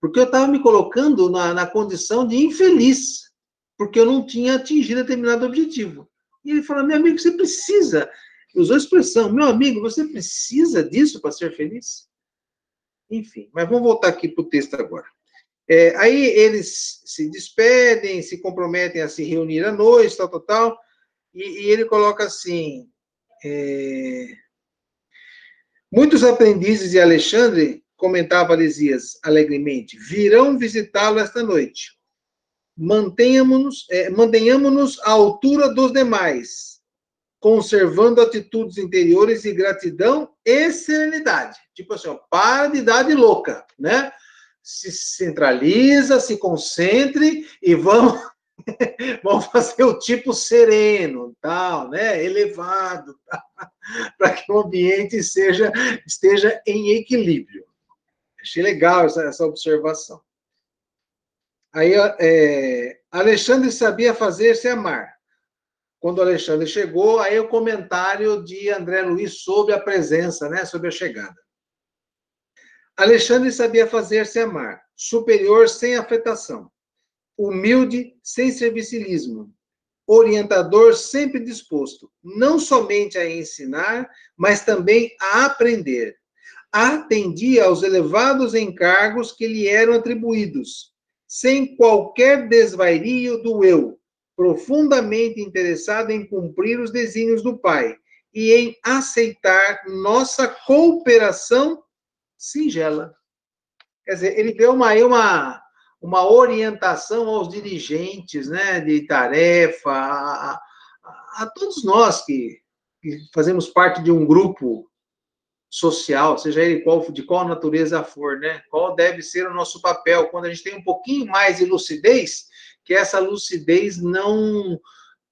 Porque eu estava me colocando na, na condição de infeliz, porque eu não tinha atingido determinado objetivo. E ele falou, meu amigo, você precisa. Usou a expressão, meu amigo, você precisa disso para ser feliz? Enfim, mas vamos voltar aqui para o texto agora. É, aí eles se despedem, se comprometem a se reunir à noite, tal, tal, tal, e, e ele coloca assim: é, muitos aprendizes de Alexandre, comentava Lisias alegremente, virão visitá-lo esta noite. Mantenhamos-nos é, mantenhamos à altura dos demais, conservando atitudes interiores de gratidão e serenidade. Tipo assim, ó, para de dar de louca, né? Se centraliza, se concentre e vamos, vamos fazer o tipo sereno, tal, né? Elevado, para que o ambiente seja, esteja em equilíbrio. Achei legal essa, essa observação. Aí, é, Alexandre sabia fazer-se amar. Quando Alexandre chegou, aí o comentário de André Luiz sobre a presença, né, sobre a chegada. Alexandre sabia fazer-se amar, superior sem afetação, humilde sem servicilismo, orientador sempre disposto, não somente a ensinar, mas também a aprender. Atendia aos elevados encargos que lhe eram atribuídos, sem qualquer desvario do eu, profundamente interessado em cumprir os desígnios do Pai e em aceitar nossa cooperação singela. Quer dizer, ele deu uma, uma, uma orientação aos dirigentes né, de tarefa, a, a, a todos nós que, que, fazemos parte de um grupo social, seja ele qual, de qual natureza for, né? Qual deve ser o nosso papel quando a gente tem um pouquinho mais de lucidez, que essa lucidez não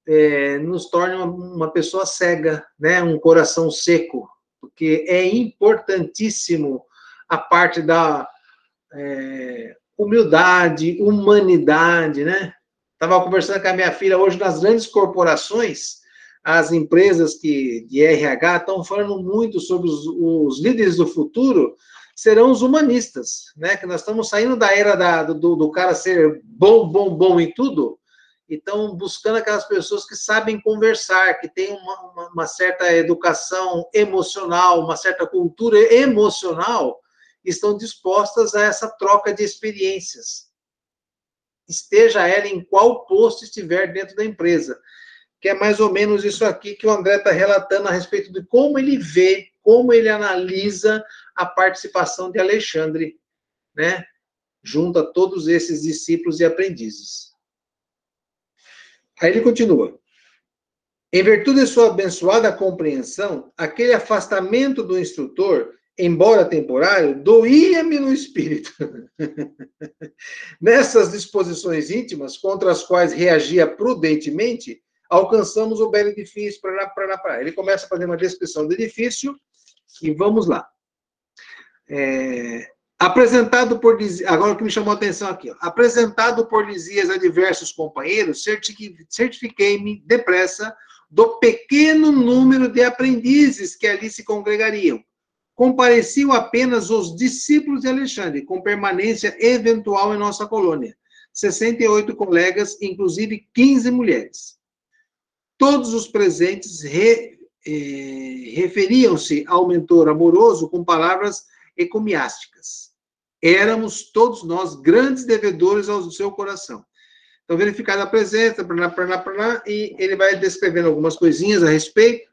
é, nos torne uma, uma pessoa cega, né? Um coração seco, porque é importantíssimo a parte da é, humildade, humanidade, né? Estava conversando com a minha filha hoje nas grandes corporações, as empresas que de RH estão falando muito sobre os, os líderes do futuro serão os humanistas, né? Que nós estamos saindo da era da, do, do cara ser bom, bom, bom em tudo, e estão buscando aquelas pessoas que sabem conversar, que têm uma, uma, uma certa educação emocional, uma certa cultura emocional, estão dispostas a essa troca de experiências. Esteja ela em qual posto estiver dentro da empresa. que é mais ou menos isso aqui que o André está relatando a respeito de como ele vê, como ele analisa a participação de Alexandre, né, junto a todos esses discípulos e aprendizes. Aí ele continua. Em virtude de sua abençoada compreensão, aquele afastamento do instrutor, embora temporário, doía-me no espírito. Nessas disposições íntimas, contra as quais reagia prudentemente, alcançamos o belo edifício. Para para para. Ele começa a fazer uma descrição do edifício e vamos lá. É, apresentado por agora o que me chamou a atenção aqui, ó, apresentado por Lisias a diversos companheiros, certifiquei-me depressa do pequeno número de aprendizes que ali se congregariam. Compareciam apenas os discípulos de Alexandre, com permanência eventual em nossa colônia. 68 colegas, inclusive 15 mulheres. Todos os presentes re, eh, referiam-se ao mentor amoroso com palavras ecomiásticas. Éramos todos nós grandes devedores ao seu coração. Então, verificada a presença, praná, praná, praná, e ele vai descrevendo algumas coisinhas a respeito,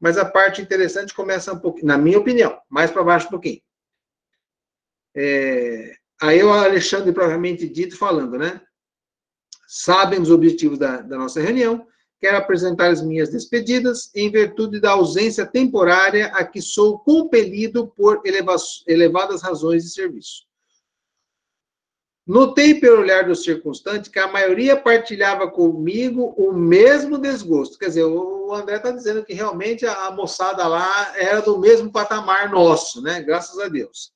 mas a parte interessante começa um pouquinho, na minha opinião, mais para baixo um pouquinho. É, aí o Alexandre, provavelmente dito, falando, né? Sabem os objetivos da, da nossa reunião, quero apresentar as minhas despedidas, em virtude da ausência temporária a que sou compelido por eleva elevadas razões de serviço. Notei pelo olhar do circunstante que a maioria partilhava comigo o mesmo desgosto. Quer dizer, o André está dizendo que realmente a moçada lá era do mesmo patamar nosso, né? Graças a Deus.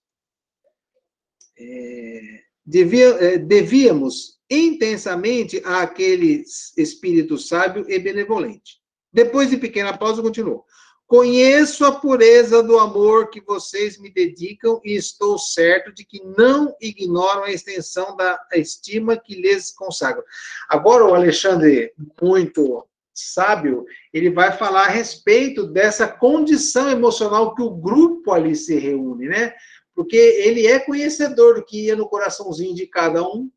É, devia, é, devíamos intensamente àquele espírito sábio e benevolente. Depois de pequena pausa, continuou. Conheço a pureza do amor que vocês me dedicam e estou certo de que não ignoram a extensão da estima que lhes consagro. Agora, o Alexandre, muito sábio, ele vai falar a respeito dessa condição emocional que o grupo ali se reúne, né? Porque ele é conhecedor do que ia no coraçãozinho de cada um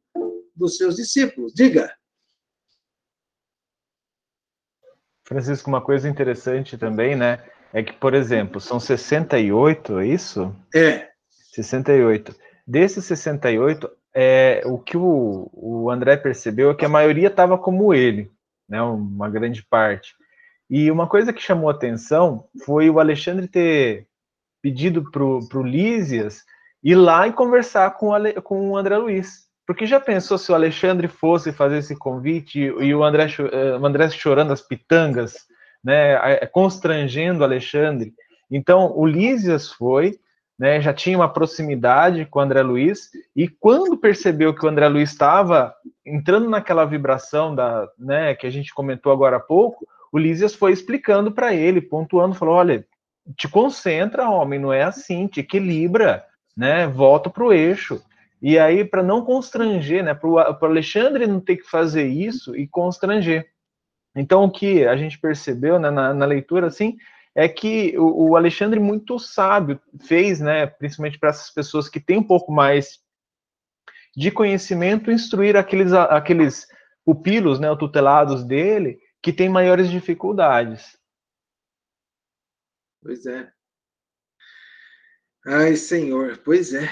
dos seus discípulos. Diga. Francisco, uma coisa interessante também, né? É que, por exemplo, são 68, é isso? É. 68. Desses 68, é, o que o, o André percebeu é que a maioria estava como ele, né? Uma grande parte. E uma coisa que chamou atenção foi o Alexandre ter pedido para o Lísias ir lá e conversar com, Ale, com o André Luiz. Porque já pensou se o Alexandre fosse fazer esse convite e o André, eh, o André chorando as pitangas, né, constrangendo o Alexandre? Então, o Lísias foi, né, já tinha uma proximidade com o André Luiz, e quando percebeu que o André Luiz estava entrando naquela vibração da, né, que a gente comentou agora há pouco, o Lísias foi explicando para ele, pontuando, falou: olha, te concentra, homem, não é assim, te equilibra, né, volta para o eixo. E aí, para não constranger, né, para o Alexandre não ter que fazer isso e constranger. Então, o que a gente percebeu né, na, na leitura, assim, é que o, o, Alexandre muito sábio fez, né, principalmente para essas pessoas que têm um pouco mais de conhecimento, instruir aqueles, aqueles pupilos, né, tutelados dele, que têm maiores dificuldades. Pois é. Ai, Senhor, pois é.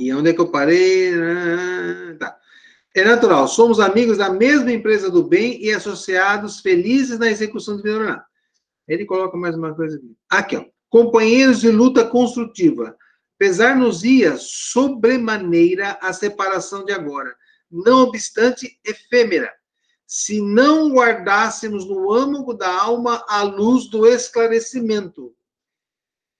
E onde é que eu parei? Tá. É natural, somos amigos da mesma empresa do bem e associados felizes na execução do vida Ele coloca mais uma coisa aqui. Aqui, ó. Companheiros de luta construtiva. Pesar-nos-ia sobremaneira a separação de agora, não obstante efêmera, se não guardássemos no âmago da alma a luz do esclarecimento,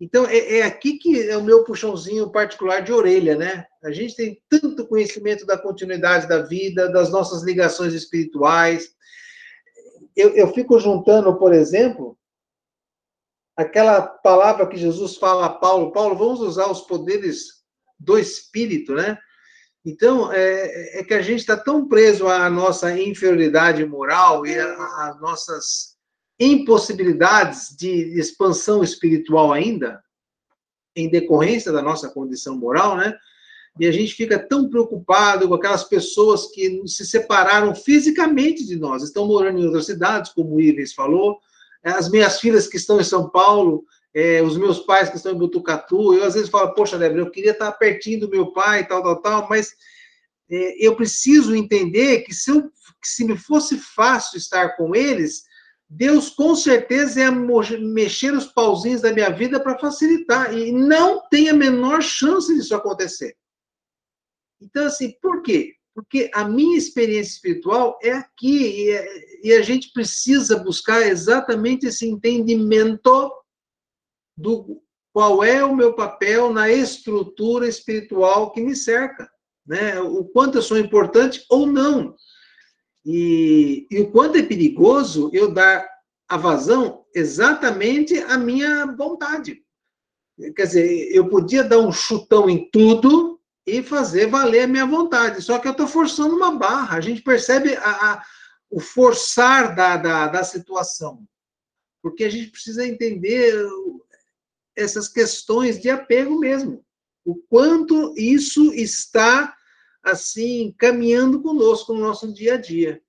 então, é, é, aqui que é o meu puxãozinho particular de orelha, né? A gente tem tanto conhecimento da continuidade da vida, das nossas ligações espirituais. Eu, eu fico juntando, por exemplo, aquela palavra que Jesus fala a Paulo: Paulo, vamos usar os poderes do Espírito, né? Então, é, é que a gente está tão preso à nossa inferioridade moral e às nossas impossibilidades de expansão espiritual ainda, em decorrência da nossa condição moral, né? E a gente fica tão preocupado com aquelas pessoas que se separaram fisicamente de nós, estão morando em outras cidades, como o Ives falou, as minhas filhas que estão em São Paulo, é, os meus pais que estão em Butucatu, eu às vezes falo, poxa, Débora, eu queria estar pertinho do meu pai, tal, tal, tal, mas é, eu preciso entender que se, eu, que se me fosse fácil estar com eles, Deus com certeza ia mexer os pauzinhos da minha vida para facilitar. E não tem a menor chance disso acontecer. Então, assim, por quê? Porque a minha experiência espiritual é aqui, e, é, e a gente precisa buscar exatamente esse entendimento do qual é o meu papel na estrutura espiritual que me cerca né? O quanto eu sou importante ou não. E, e o quanto é perigoso eu dar a vazão exatamente à minha vontade. Quer dizer, eu podia dar um chutão em tudo e fazer valer a minha vontade, só que eu estou forçando uma barra. A gente percebe a, a, o forçar da, da, da situação, porque a gente precisa entender essas questões de apego mesmo. O quanto isso está assim, caminhando conosco no nosso dia a dia.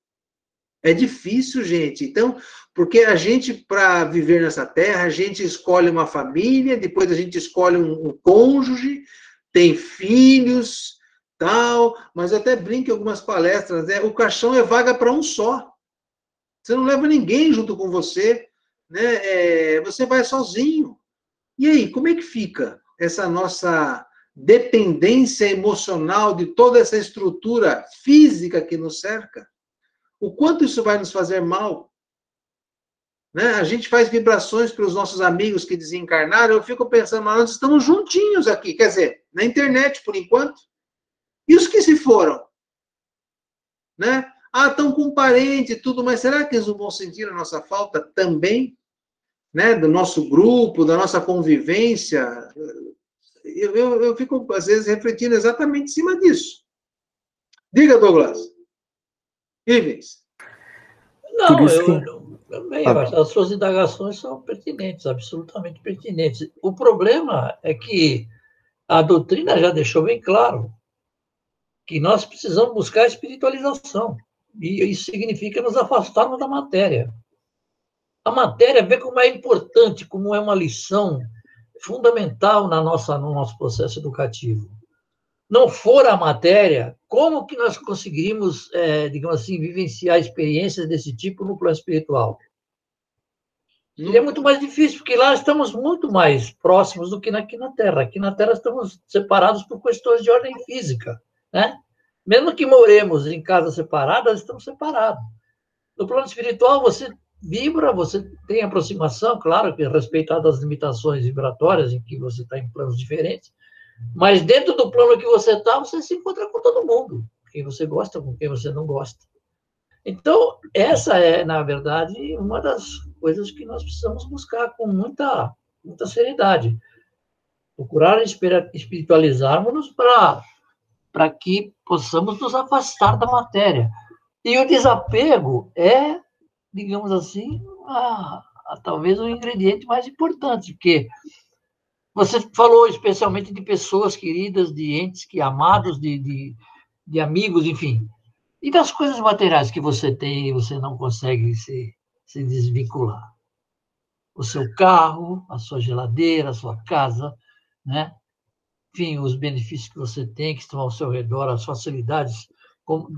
É difícil, gente. Então, porque a gente, para viver nessa terra, a gente escolhe uma família, depois a gente escolhe um, um cônjuge, tem filhos, tal, mas eu até brinco em algumas palestras, né? O caixão é vaga para um só. Você não leva ninguém junto com você, né? É, você vai sozinho. E aí, como é que fica essa nossa dependência emocional de toda essa estrutura física que nos cerca, o quanto isso vai nos fazer mal. Né? A gente faz vibrações para os nossos amigos que desencarnaram, eu fico pensando, mas nós estamos juntinhos aqui, quer dizer, na internet por enquanto. E os que se foram? Né? Ah, estão com parente e tudo, mas será que eles não vão sentir a nossa falta também? Né? Do nosso grupo, da nossa convivência? Eu, eu, eu fico, às vezes, refletindo exatamente em cima disso. Diga, Douglas. Ivens. Não, eu, eu, eu, ah. as suas indagações são pertinentes, absolutamente pertinentes. O problema é que a doutrina já deixou bem claro que nós precisamos buscar a espiritualização. E isso significa nos afastarmos da matéria. A matéria, vê como é importante, como é uma lição fundamental na nossa, no nosso processo educativo. Não for a matéria, como que nós conseguiríamos, é, digamos assim, vivenciar experiências desse tipo no plano espiritual? E é muito mais difícil, porque lá estamos muito mais próximos do que aqui na Terra. Aqui na Terra estamos separados por questões de ordem física, né? Mesmo que moremos em casas separadas, estamos separados. No plano espiritual, você vibra, você tem aproximação, claro, que respeitado as limitações vibratórias em que você está em planos diferentes, mas dentro do plano que você está, você se encontra com todo mundo, quem você gosta, com quem você não gosta. Então, essa é, na verdade, uma das coisas que nós precisamos buscar com muita, muita seriedade. Procurar espiritualizarmos-nos para que possamos nos afastar da matéria. E o desapego é digamos assim, a, a, talvez o ingrediente mais importante, porque você falou especialmente de pessoas queridas, de entes que amados, de, de, de amigos, enfim. E das coisas materiais que você tem e você não consegue se, se desvincular. O seu carro, a sua geladeira, a sua casa, né? enfim, os benefícios que você tem, que estão ao seu redor, as facilidades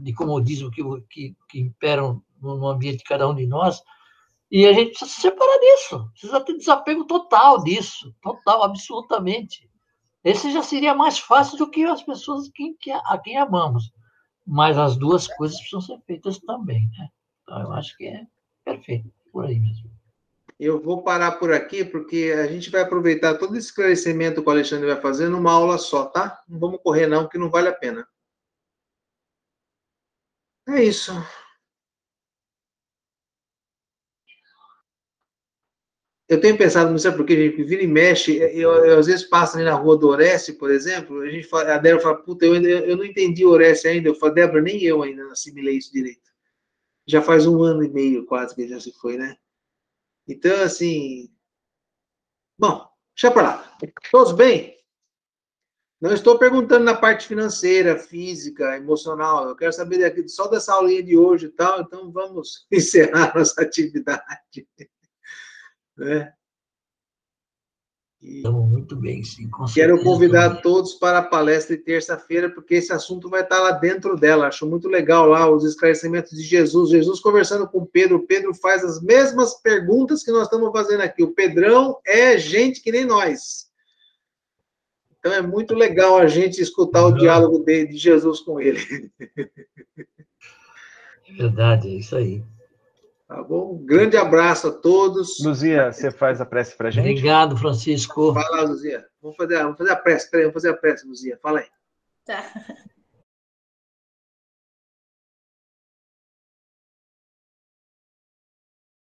de comodismo que, que, que imperam no ambiente de cada um de nós. E a gente precisa se separar disso, precisa ter desapego total disso, total, absolutamente. Esse já seria mais fácil do que as pessoas que, que, a quem amamos. Mas as duas coisas precisam ser feitas também. Né? Então, eu acho que é perfeito, por aí mesmo. Eu vou parar por aqui, porque a gente vai aproveitar todo esse esclarecimento que o Alexandre vai fazer numa aula só, tá? Não vamos correr, não, que não vale a pena. É isso. Eu tenho pensado, não sei por que, gente, vira e mexe, eu, eu, às vezes passo ali na rua do Oreste, por exemplo, a, gente fala, a Débora fala, puta, eu, eu não entendi o Oreste ainda. Eu falo, Débora, nem eu ainda assimilei isso direito. Já faz um ano e meio quase que já se foi, né? Então, assim. Bom, deixa para lá. Todos bem? Não estou perguntando na parte financeira, física, emocional. Eu quero saber daqui, só dessa aulinha de hoje e tal. Então vamos encerrar nossa atividade. Né? Estamos muito bem, sim. Quero convidar todos para a palestra de terça-feira, porque esse assunto vai estar lá dentro dela. Acho muito legal lá os esclarecimentos de Jesus. Jesus conversando com Pedro. Pedro faz as mesmas perguntas que nós estamos fazendo aqui. O Pedrão é gente que nem nós. Então é muito legal a gente escutar o diálogo de, de Jesus com ele. É verdade, é isso aí. Tá bom? Um grande abraço a todos. Luzia, você faz a prece para a gente? Obrigado, Francisco. Vai lá, Luzia. Vamos fazer, vamos fazer a prece. Peraí, vamos fazer a prece, Luzia. Fala aí. Tá.